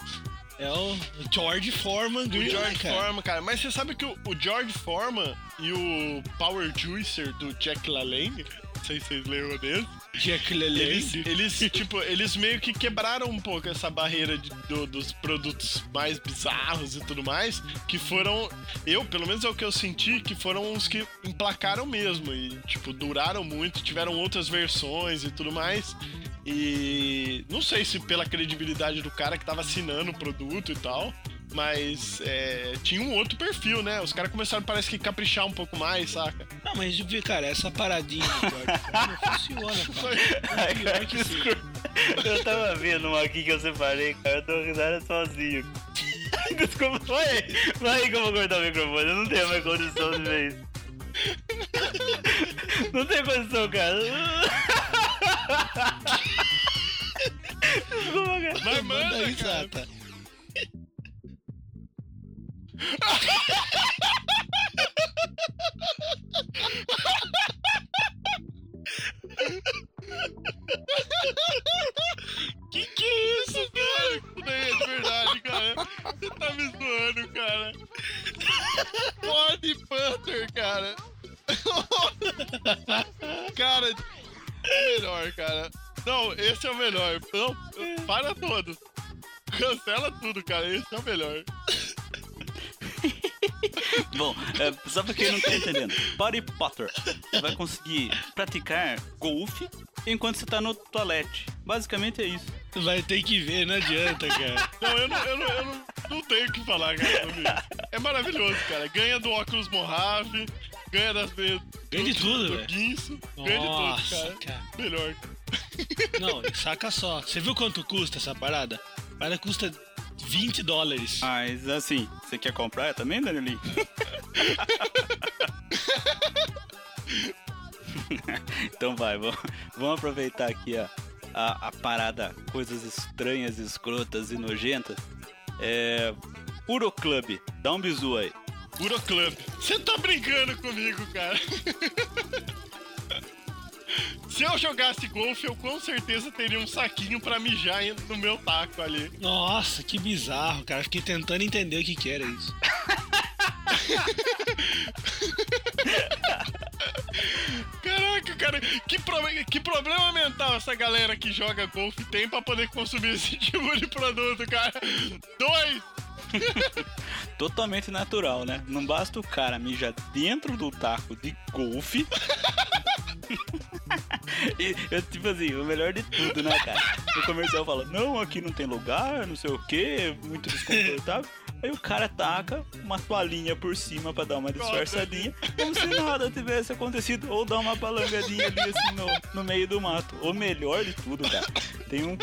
é o George Foreman O Grill, George cara? Foreman, cara. Mas você sabe que o, o George Foreman e o Power Juicer do Jack LaLanne, não sei se vocês lembram dele, Jack eles, LaLanne. eles, tipo, eles meio que quebraram um pouco essa barreira de- do- dos produtos mais bizarros e tudo mais, que foram, eu, pelo menos é o que eu senti, que foram os que emplacaram mesmo e, tipo, duraram muito, tiveram outras versões e tudo mais. E não sei se pela credibilidade do cara que tava assinando o produto e tal, mas é, tinha um outro perfil, né? Os caras começaram, parece que, caprichar um pouco mais, saca? Não, mas cara, essa paradinha do George Foreman funciona, cara. Pior cara, que sim. Eu tava vendo uma aqui que eu separei, cara. Eu tô risada sozinho. Desculpa, vai. Vai aí que eu vou cortar o microfone. Eu não tenho mais condição de ver isso. Não tem condição, cara. Mas Manda manda, aí. Zata. Que que é isso, cara? É de verdade, cara. Você tá me zoando, cara. Body Panther, cara. cara, é melhor, cara. Não, esse é o melhor. Não, para todos. Cancela tudo, cara. Esse é o melhor. Bom, é, só pra quem não tá entendendo, Body Potter, você vai conseguir praticar golfe enquanto você tá no toalete. Basicamente é isso. Vai ter que ver, não adianta, cara. Não, eu não, eu não, eu não, não tenho o que falar, cara. É maravilhoso, cara. Ganha do óculos Mojave, ganha das vezes. Ganha de tudo, do velho. ganha de tudo, Nossa, cara. cara. Melhor. Não, saca só. Você viu quanto custa essa parada? A parada custa 20 dólares. Mas assim, você quer comprar também, Danielinho? então vai, vamos, vamos aproveitar aqui a, a, a parada, coisas estranhas, escrotas e nojentas. É. Uroclub, dá um bisu aí. Uroclub. Você tá brincando comigo, cara. Se eu jogasse golfe, eu com certeza teria um saquinho pra mijar no meu taco ali. Nossa, que bizarro, cara. Fiquei tentando entender o que que era isso. Caraca, cara, que, pro- que problema mental essa galera que joga golfe tem pra poder consumir esse tipo de produto, cara? Dois! Totalmente natural, né? Não basta o cara mijar dentro do taco de golfe. e eu, tipo assim, o melhor de tudo, né, cara? O comercial fala, não, aqui não tem lugar, não sei o que, muito desconfortável. Aí o cara taca uma toalhinha por cima pra dar uma disfarçadinha, como se nada tivesse acontecido. Ou dá uma balangadinha ali assim no, no meio do mato. O melhor de tudo, cara, tem um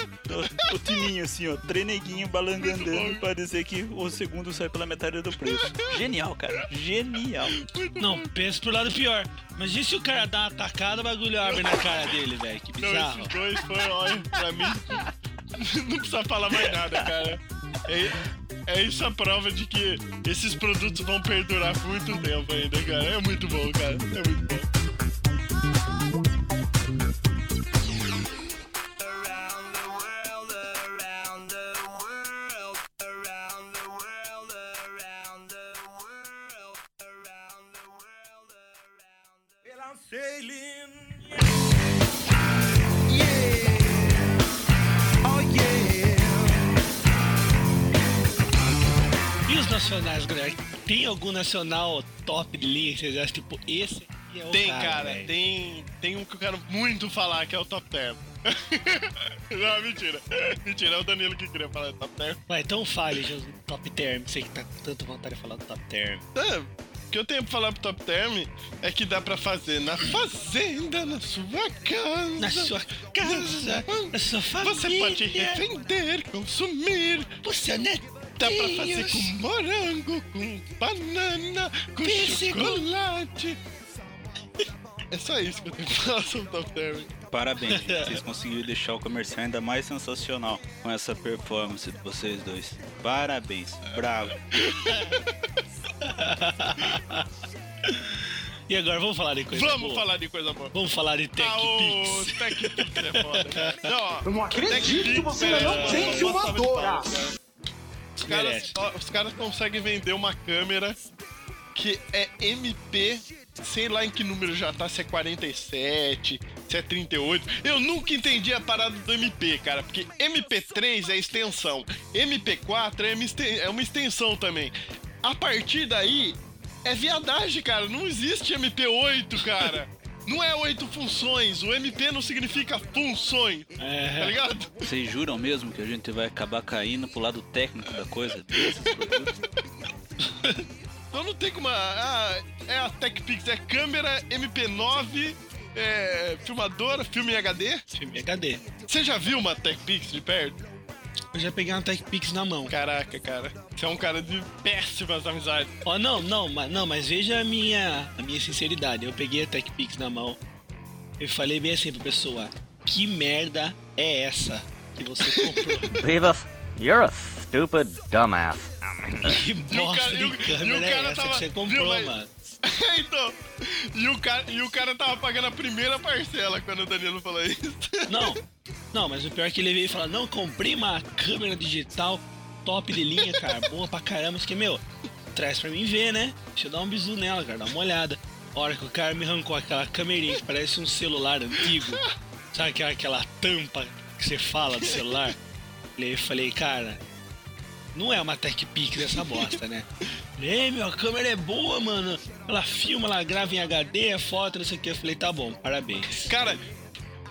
o, timinho assim, ó, treneguinho balangandando pra dizer que o segundo sai pela metade do preço. Genial, cara. Genial. Não, pensa pro lado pior. Mas e se o cara dá uma tacada, o bagulho abre na cara dele, velho? Que Não, bizarro. esses dois foi, olha, pra mim, não precisa falar mais nada, cara. É, é isso a prova de que esses produtos vão perdurar por muito tempo ainda, cara. É muito bom, cara. É muito bom. Nacionais, galera? Tem algum nacional top de linha que vocês acham, tipo, esse aqui é o Tem, cara, cara, tem, tem um que eu quero muito falar, que é o Top Term. não, mentira. Mentira, é o Danilo que queria falar do Top Term. Vai, então fale, um top term. Sei que tá com tanta vontade de falar do top term. É, o que eu tenho pra falar pro Top Term é que dá pra fazer na fazenda, na sua casa. Na sua casa, na sua família. Você pode revender, consumir. Você é Dá pra fazer com morango, com banana, com Pêssego. chocolate. É só isso que eu tenho pra falar sobre o Top Term. Parabéns, vocês conseguiram deixar o comercial ainda mais sensacional com essa performance de vocês dois. Parabéns, bravo. E agora vamos falar de coisa Vamos boa. falar de coisa boa. Vamos falar de Ah, o TechPix. É foda. Não, ó, Eu não acredito que você ainda não é, tem uma salva de filmadora. Os caras, os caras conseguem vender uma câmera que é MP, sei lá em que número já tá, se é 47, se é 38. Eu nunca entendi a parada do MP, cara, porque MP3 é extensão, MP4 é é uma extensão também. A partir daí, é viadagem, cara, não existe MP8, cara. Não é oito funções, o MP não significa funções, tá É, ligado? Vocês juram mesmo que a gente vai acabar caindo pro lado técnico da coisa desses produtos? Então não tem como. Ah, é a TechPix, é câmera MP9, é, filmadora, filme em HD. filme HD. Você já viu uma TechPix de perto? Eu já peguei uma TechPix na mão. Caraca, cara. Você é um cara de péssimas amizades. Ó, não, não, mas, não, mas veja a minha, a minha sinceridade. Eu peguei a TechPix na mão. Eu falei bem assim pra pessoa: Que merda é essa que você comprou? Beavis, you're a stupid dumbass. que E o bosta e de o- e o câmera cara é essa tava- que você viu, comprou, mas- mano? então. E o, cara, e o cara tava pagando a primeira parcela quando o Danilo falou isso. Não, não, mas o pior é que ele veio falou: Não, comprei uma câmera digital top de linha, cara, boa pra caramba. Porque, meu, traz pra mim ver, né? Deixa eu dar um bisu nela, cara, dar uma olhada. A hora que o cara me arrancou aquela câmerinha que parece um celular antigo, sabe aquela, aquela tampa que você fala do celular? Eu falei, cara, não é uma TechPix essa bosta, né? Ei, meu, a câmera é boa, mano. Ela filma, ela grava em HD, é foto, não sei o que. Eu falei, tá bom, parabéns. Cara,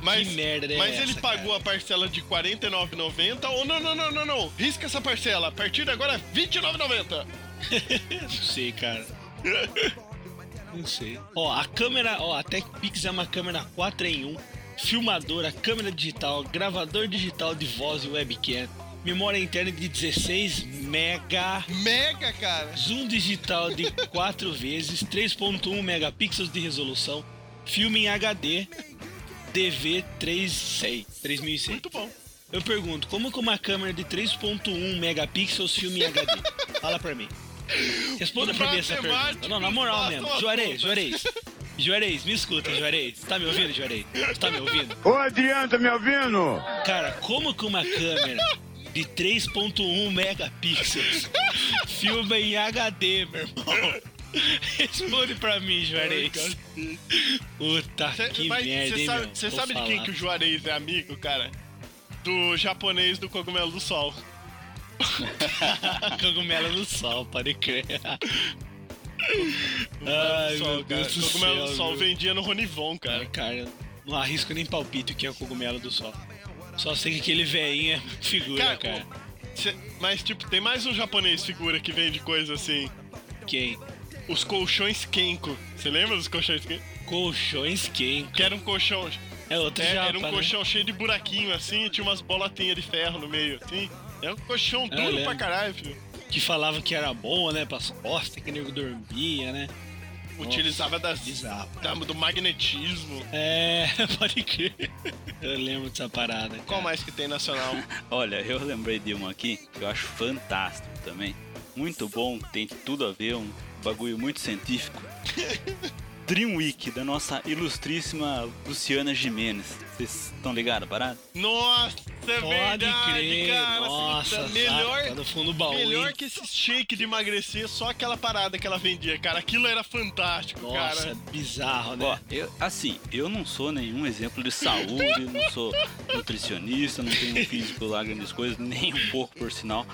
mas, Que merda é mas ele essa, pagou cara? a parcela de R$ 49,90 ou não, não, não, não, não. Risca essa parcela. A partir de agora é R$ 29,90. Não sei, cara. Não sei. Ó, a câmera, ó, a TechPix é uma câmera 4 em 1, filmadora, câmera digital, gravador digital de voz e webcam, memória interna de 16 mega, Mega, cara. zoom digital de 4 vezes, 3.1 megapixels de resolução, filme em HD, DV 36, 3100. Muito bom. Eu pergunto, como que uma câmera de 3.1 megapixels filme em HD? Fala pra mim. Responda pra mim essa pergunta. Não, na moral mesmo. Juarez. Juarez. Juarez, me escuta, Juarez. Tá me ouvindo, Juarez? Tá me ouvindo? Ô, Adriano, tá me ouvindo? Cara, como que uma câmera de 3.1 megapixels filma em HD, meu irmão? Responde pra mim, Juarez. Puta Cê- que mas merda, cê hein, sabe, cê sabe de quem que o Juarez é amigo, cara? Do japonês do cogumelo do sol. Cogumelo no sol, pode crer. Ai, do sol, meu cara. Deus do Cogumelo céu, do sol meu. vendia no Ronivon, cara. Cara, cara, não arrisco nem palpite o que é o cogumelo do sol. Só sei que aquele velhinho é figura, cara. cê- mas, tipo, tem mais um japonês figura que vende coisa assim. Quem? Os colchões Kenko. Você lembra dos colchões Kenko? Colchões quem? Que era um colchão. É outro é, japa, era um né? colchão cheio de buraquinho assim e tinha umas bolotinhas de ferro no meio, assim. Era um colchão duro lembro. pra caralho, filho. Que falava que era bom, né? Pras costas, que o nego dormia, né? Utilizava das, bizarro. da- do magnetismo. É, pode crer. Eu lembro dessa parada. Cara. Qual mais que tem nacional? Olha, eu lembrei de um aqui que eu acho fantástico também. Muito bom, tem tudo a ver, um bagulho muito científico. Dream Week, da nossa ilustríssima Luciana Jimenez. Vocês estão ligados, parada? Nossa, é Pode verdade, crer. cara. Nossa, Tá melhor, tá no fundo do baú. melhor hein? que esse shake de emagrecer, só aquela parada que ela vendia, cara. Aquilo era fantástico, Nossa, cara. bizarro, né? Ó, eu, assim, eu não sou nenhum exemplo de saúde, não sou nutricionista, não tenho um físico lá grandes coisas, nem um pouco por sinal.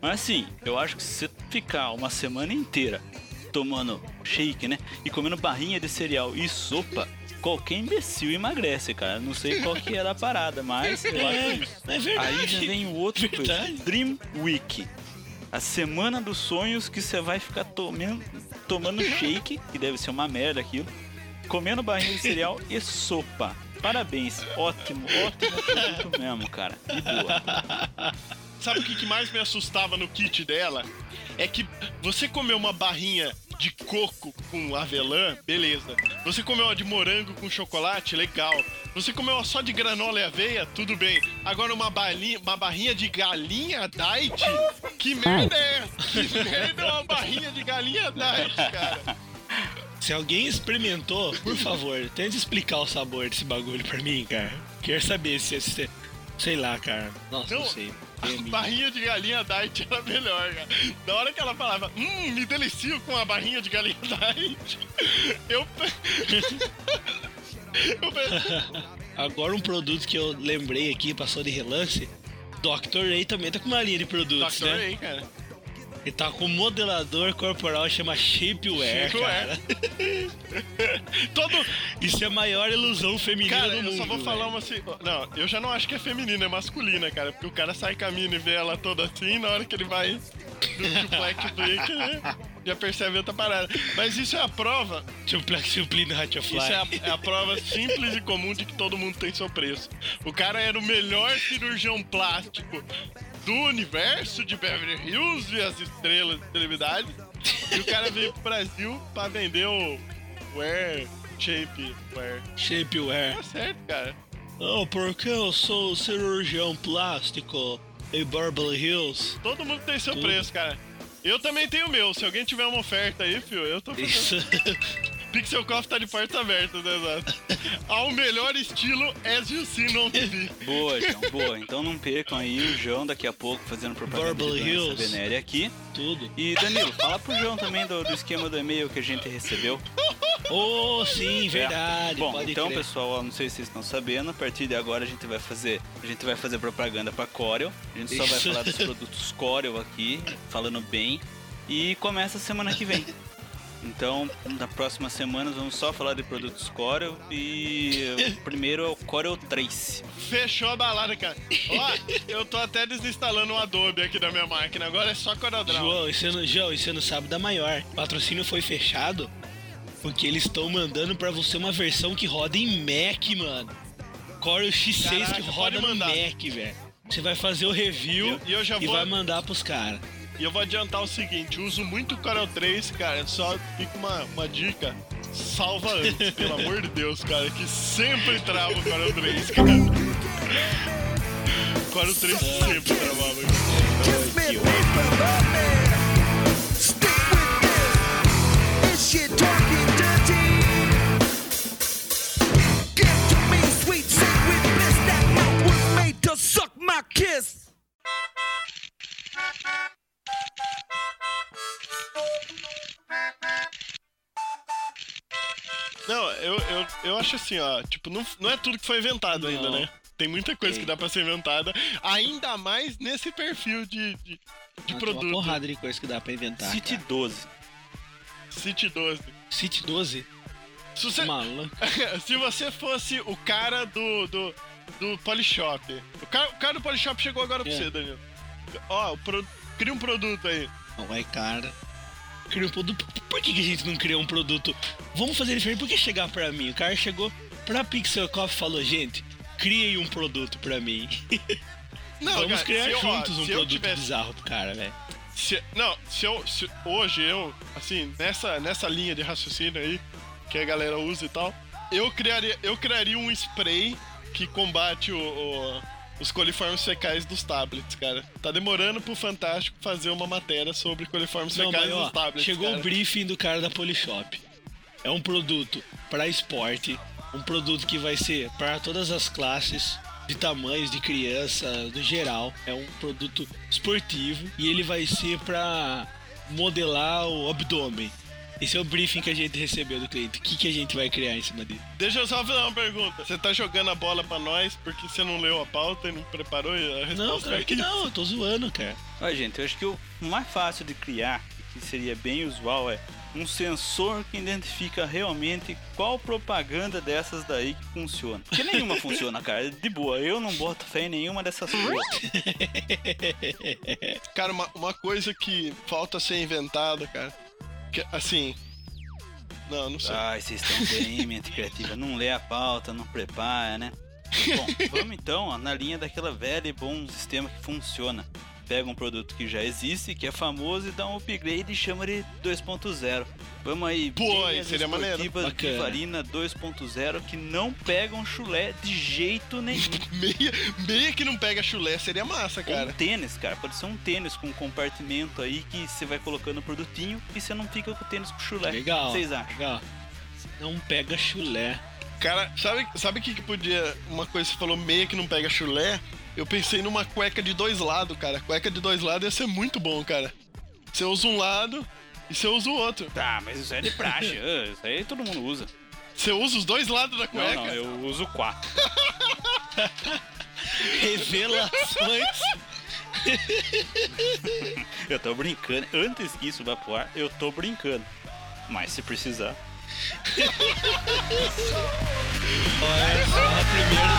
Mas assim, eu acho que se você ficar uma semana inteira tomando shake, né? E comendo barrinha de cereal e sopa, qualquer imbecil emagrece, cara. Não sei qual que era a parada, mas eu acho isso. É verdade. Aí já vem o outro coisa. Dream Week. A semana dos sonhos que você vai ficar tomando, tomando shake, que deve ser uma merda aquilo, comendo barrinha de cereal e sopa. Parabéns, ótimo, ótimo produto mesmo, cara. De boa. Sabe o que, que mais me assustava no kit dela? É que você comeu uma barrinha de coco com avelã, beleza. Você comeu uma de morango com chocolate, legal. Você comeu uma só de granola e aveia, tudo bem. Agora uma, balinha, uma barrinha de galinha diet? Que merda é essa? Que merda é uma barrinha de galinha diet, cara? Se alguém experimentou, por favor, tente explicar o sabor desse bagulho pra mim, cara. Quero saber se se- Sei lá, cara. Nossa, não, Não, sei. A Tem- barrinha de galinha diet era melhor, cara. Da hora que ela falava, hum, me delicio com a barrinha de galinha diet. Eu. eu Agora um produto que eu lembrei aqui, passou de relance. Dr. Ray também tá com uma linha de produtos, Dr. né? Ray, cara. Ele tá com um modelador corporal chama Shapewear, Shapewear. cara. Todo. Isso é a maior ilusão feminina Cara, do eu mundo. só vou falar uma assim. Não, eu já não acho que é feminina, é masculina, cara. Porque o cara sai caminhando e vê ela toda assim, na hora que ele vai do suplex break, né? Já percebe outra parada. Mas isso é a prova. Suplex Supline Ratchet Isso é a, é a prova simples e comum de que todo mundo tem seu preço. O cara era o melhor cirurgião plástico do universo de Beverly Hills e as estrelas de celebridade. E o cara veio pro Brasil pra vender o Wear Shape Wear. Shapewear. Tá certo, cara. Oh, porque eu sou cirurgião plástico em Beverly Hills. Todo mundo tem seu Tudo. preço, cara. Eu também tenho o meu. Se alguém tiver uma oferta aí, fio, eu tô fazendo. Pixel Coffee tá de portas abertas, né, exato. Ao melhor estilo As You See No TV. Boa, João, boa. Então não percam aí o João daqui a pouco fazendo propaganda Beverly de doença venérea aqui. Tudo. E Danilo, fala pro João também do, do esquema do e-mail que a gente recebeu. Oh, sim, verdade. Bom, pode então, crer. pessoal, ó, não sei se vocês estão sabendo, a partir de agora a gente vai fazer, a gente vai fazer propaganda para Corel. A gente só vai Isso. falar dos produtos Corel aqui, falando bem, e começa semana que vem. Então, na próxima semana vamos só falar de produtos Corel e o primeiro é o Corel 3. Fechou a balada, cara. Ó, eu tô até desinstalando o Adobe aqui da minha máquina. Agora é só CorelDRAW. João, e você não, João, e você não sabe da maior. O patrocínio foi fechado porque eles estão mandando pra você uma versão que roda em Mac, mano. Corel X6 Caraca, que roda no. Mac, velho. Você vai fazer o review E eu já e vou- vai mandar pros caras. E eu vou adiantar o seguinte: uso muito Corel 3, cara. Só fica uma, uma dica. Salva antes, pelo amor de Deus, cara. Que sempre trava o Corel 3, cara. Corel 3 sempre travava. With talking dirty? Give to me sweet sacred bliss. That mouth was made to suck my kiss. Não, eu, eu, eu acho assim, ó. Tipo, não, não é tudo que foi inventado ainda, Não. né? Tem muita coisa Tem. que dá pra ser inventada. Ainda mais nesse perfil de, de, de Ah, tem produto. Uma porrada de coisa que dá pra inventar. City cara. 12. City 12. City 12? Se você, Maluco. se você fosse o cara do, do, do Polishop. O cara, o cara do Polishop chegou agora pra É. você, Danilo. Ó, pro- cria um produto aí. Não vai, cara. Cria um produto. Por que, que a gente não cria um produto? Vamos fazer diferente. Por que chegar pra mim? O cara chegou pra Pixel Coffee e falou: gente, criem um produto pra mim. Não, Vamos cara, criar ó, juntos um produto tivesse- bizarro pro cara, velho. Se- não, se eu. se- hoje eu, assim, nessa, nessa linha de raciocínio aí, que a galera usa e tal, eu criaria, eu criaria um spray que combate o, o- os coliformes fecais dos tablets, cara. Tá demorando pro Fantástico fazer uma matéria sobre coliformes Não, fecais mas, ó, dos tablets. chegou cara. o briefing do cara da Polishop. É um produto para esporte, um produto que vai ser para todas as classes de tamanhos de criança, no geral. É um produto esportivo e ele vai ser para modelar o abdômen. Esse é o briefing que a gente recebeu do cliente. O que, que a gente vai criar em cima disso? Deixa eu só fazer uma pergunta. Você tá jogando a bola pra nós porque você não leu a pauta e não preparou a resposta? Não, claro que aqui? não, eu tô zoando, cara. Ó, gente, eu acho que o mais fácil de criar, que seria bem usual, é um sensor que identifica realmente qual propaganda dessas daí que funciona. Porque nenhuma funciona, cara. De boa, eu não boto fé em nenhuma dessas coisas. Cara, uma, uma coisa que falta ser inventada, cara. Assim. Não, não sei. Ai, vocês estão bem, mente criativa. Não lê a pauta, não prepara, né? Bom, vamos então ó, na linha daquela velha e bom sistema que funciona. Pega um produto que já existe, que é famoso, e dá um upgrade e chama de 2.0. Vamos aí, Pô, meias seria maneiro. Bacana. Vivarina 2.0 que não pegam chulé de jeito nenhum. Meia, meia que não pega chulé seria massa, Um cara. tênis, cara, pode ser um tênis com um compartimento aí que você vai colocando o produtinho e você não fica com o tênis com chulé. Legal. Vocês acham? Legal. Não pega chulé. Cara, sabe o sabe que, que podia. Uma coisa que você falou, meia que não pega chulé? Eu pensei numa cueca de dois lados, cara. Cueca de dois lados ia ser muito bom, cara. Você usa um lado e você usa o outro. Tá, mas isso é de praxe. isso aí todo mundo usa. Você usa os dois lados da Não, cueca? não, eu uso quatro. Revelações. Eu tô brincando. Antes que isso vá pro ar, eu tô brincando. Mas se precisar. Olha só, a primeira.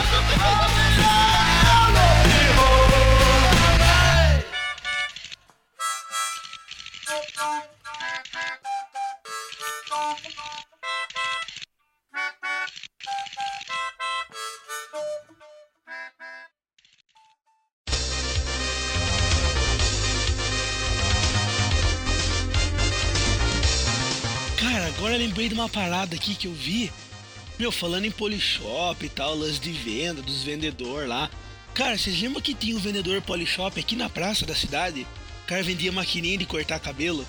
Lembrei de uma parada aqui que eu vi. Meu, falando em polishop e tal, lance de venda, dos vendedores lá. Cara, vocês lembram que tinha um vendedor polishop aqui na praça da cidade? O cara vendia maquininha de cortar cabelo.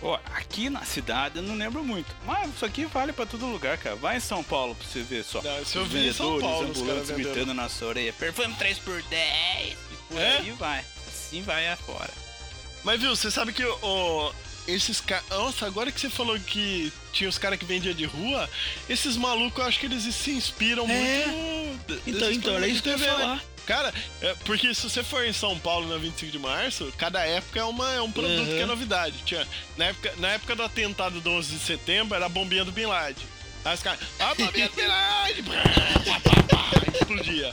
Ó, aqui na cidade eu não lembro muito. Mas isso aqui vale pra todo lugar, cara. Vai em São Paulo pra você ver só. Não, isso eu Os vi em São vendedores Paulo, ambulantes gritando na sua orelha. Perfume 3 por 10 E por É? aí vai. Assim vai afora. Mas viu, você sabe que o. esses caras. Nossa, agora que você falou que tinha os caras que vendiam de rua, esses malucos eu acho que eles se inspiram É. muito. Então, então, era isso que eu ia de falar. Né? Cara, é, porque se você for em São Paulo na 25 de março, cada época é, uma, é um produto Uhum. que é novidade. Tinha, na, época, na época do atentado do 11 de setembro, era a bombinha do Bin Laden. Aí os caras, ah, bombinha do Bin Laden! Explodia.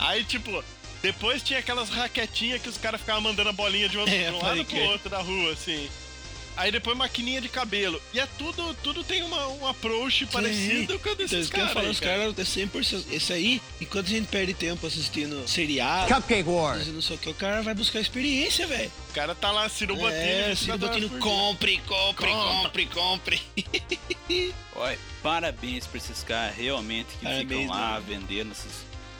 Aí, tipo, depois tinha aquelas raquetinhas que os caras ficavam mandando a bolinha de, outro, É, de um lado pro crer. outro da rua, assim. Aí depois maquininha de cabelo. E é tudo, tudo tem uma, um approach parecido com o Então, desses ia caras. os cara. caras é 100%. Esse aí, enquanto a gente perde tempo assistindo seriado, Cupcake Wars. e não sei o que, o cara vai buscar experiência, velho. O cara tá lá, Ciro Bottini, É, 24 Ciro dia. compre, compre, Compre. compre. Olha, parabéns pra esses caras realmente que Parabéns, ficam lá mano. vendendo essas,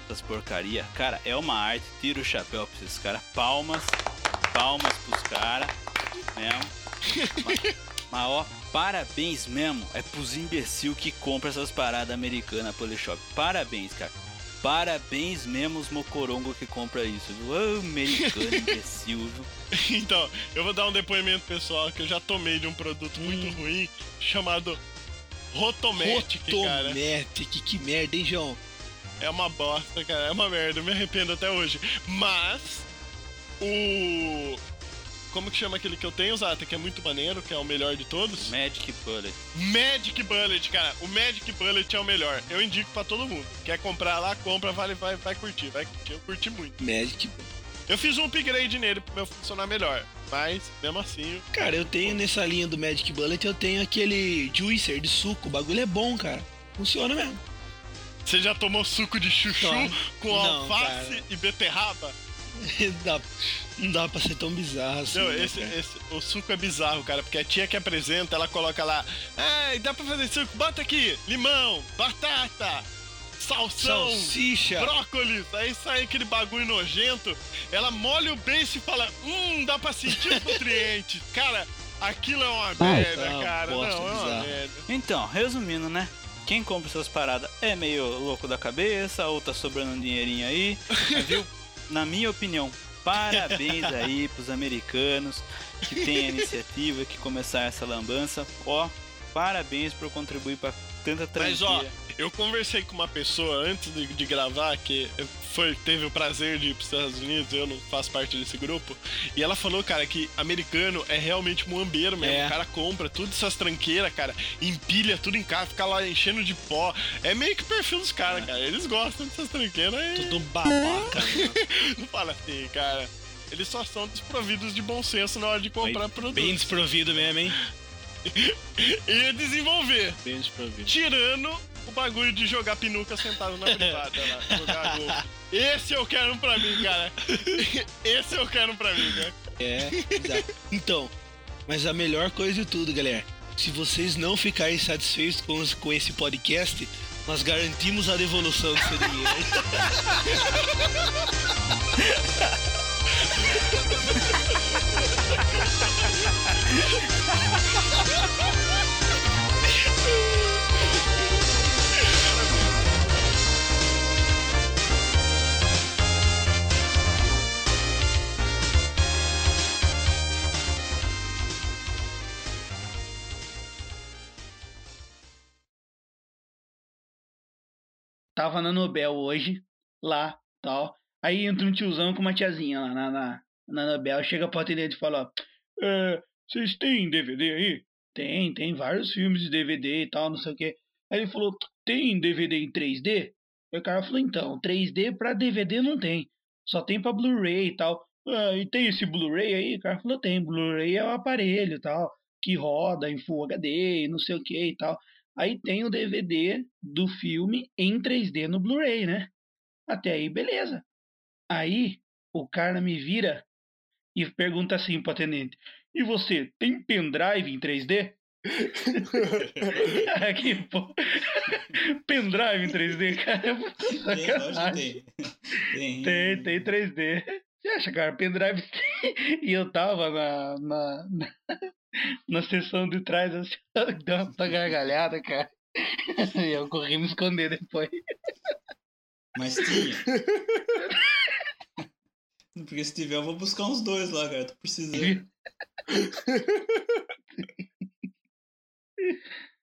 essas porcaria. Cara, é uma arte, tira o chapéu pra esses caras. Palmas, palmas pros caras, mesmo. mas, ó, parabéns mesmo. É pros imbecil que compram essas paradas americanas Polishop. Parabéns, cara. Parabéns mesmo os mocorongo que compra isso, viu? Americano imbecil, viu? Então, eu vou dar um depoimento pessoal que eu já tomei de um produto muito Hum. ruim chamado Rotomatic, cara. Rotomatic, que merda, hein, João? É uma bosta, cara. É uma merda. Eu me arrependo até hoje. Mas. O. Como que chama aquele que eu tenho, Zata? Que é muito maneiro, que é o melhor de todos? Magic Bullet. Magic Bullet, cara. O Magic Bullet é o melhor. Eu indico pra todo mundo. Quer comprar lá, compra, vale, vai, vai curtir. Vai curtir. Eu curti muito. Magic. Eu fiz um upgrade nele pro meu funcionar melhor. Mas, mesmo assim. Cara, eu tenho nessa linha do Magic Bullet, eu tenho aquele juicer de suco. O bagulho é bom, cara. Funciona mesmo. Você já tomou suco de chuchu Toma. com Não, alface cara. e beterraba? Dá- não dá pra ser tão bizarro assim. Não, né, esse, o suco é bizarro, cara, porque a tia que apresenta, ela coloca lá, ai, dá pra fazer suco, bota aqui, limão, batata, salsão, Salsicha. brócolis, aí sai aquele bagulho nojento, ela molha o beijo e fala, hum, dá pra sentir os nutrientes. Cara, aquilo é uma merda, Não, cara, não, é uma merda. Então, resumindo, né? Quem compra essas paradas é meio louco da cabeça, ou tá sobrando um dinheirinho aí, viu? Na minha opinião, parabéns aí pros americanos que têm a iniciativa, que começaram essa lambança. Ó, parabéns por contribuir pra tanta Mas ó. Eu conversei com uma pessoa antes de, de gravar que foi, teve o prazer de ir pros Estados Unidos, eu não faço parte desse grupo, e ela falou, cara, que americano é realmente muambeiro mesmo. É. O cara compra tudo essas tranqueiras, cara, empilha tudo em casa, fica lá enchendo de pó. É meio que o perfil dos caras, cara. Eles gostam dessas tranqueiras e Tudo babaca, mano. não fala assim, cara. Eles só são desprovidos de bom senso na hora de comprar Bem produtos. desprovido mesmo, hein? E desenvolver. Bem desprovido. tirando o bagulho de jogar pinuca sentado na privada lá, jogar gol. Esse eu quero pra mim, cara. Esse eu quero pra mim, cara. É, exato. Então, mas a melhor coisa de tudo, galera, se vocês não ficarem satisfeitos com, os- com esse podcast, nós garantimos a devolução do seu dinheiro. Tava na Nobel hoje, lá, tal. Aí entra um tiozão com uma tiazinha lá na, na, na Nobel. Chega pro atendente e fala, "É, vocês têm DVD aí? Tem, tem vários filmes de DVD e tal, não sei o quê. Aí ele falou, tem DVD em 3D? Aí o cara falou, então, 3D pra DVD não tem. Só tem pra Blu-ray e tal. Ah, e tem esse Blu-ray aí? O cara falou, tem. Blu-ray é o aparelho e tal, que roda em Full HD e não sei o que e tal. Aí tem o DVD do filme em 3D no Blu-ray, né? Até aí, beleza. Aí o cara me vira e pergunta assim pro atendente: E você tem pendrive em 3D? Aqui, pô. pendrive em 3D, cara. é Tem, tem. Tem. Tem, tem 3D. Você acha, cara? Pendrive. E eu tava na, na, na, na sessão de trás, assim, deu uma gargalhada, cara. E eu corri me esconder depois. Mas tinha. Porque se tiver, eu vou buscar uns dois lá, cara. Tô precisando.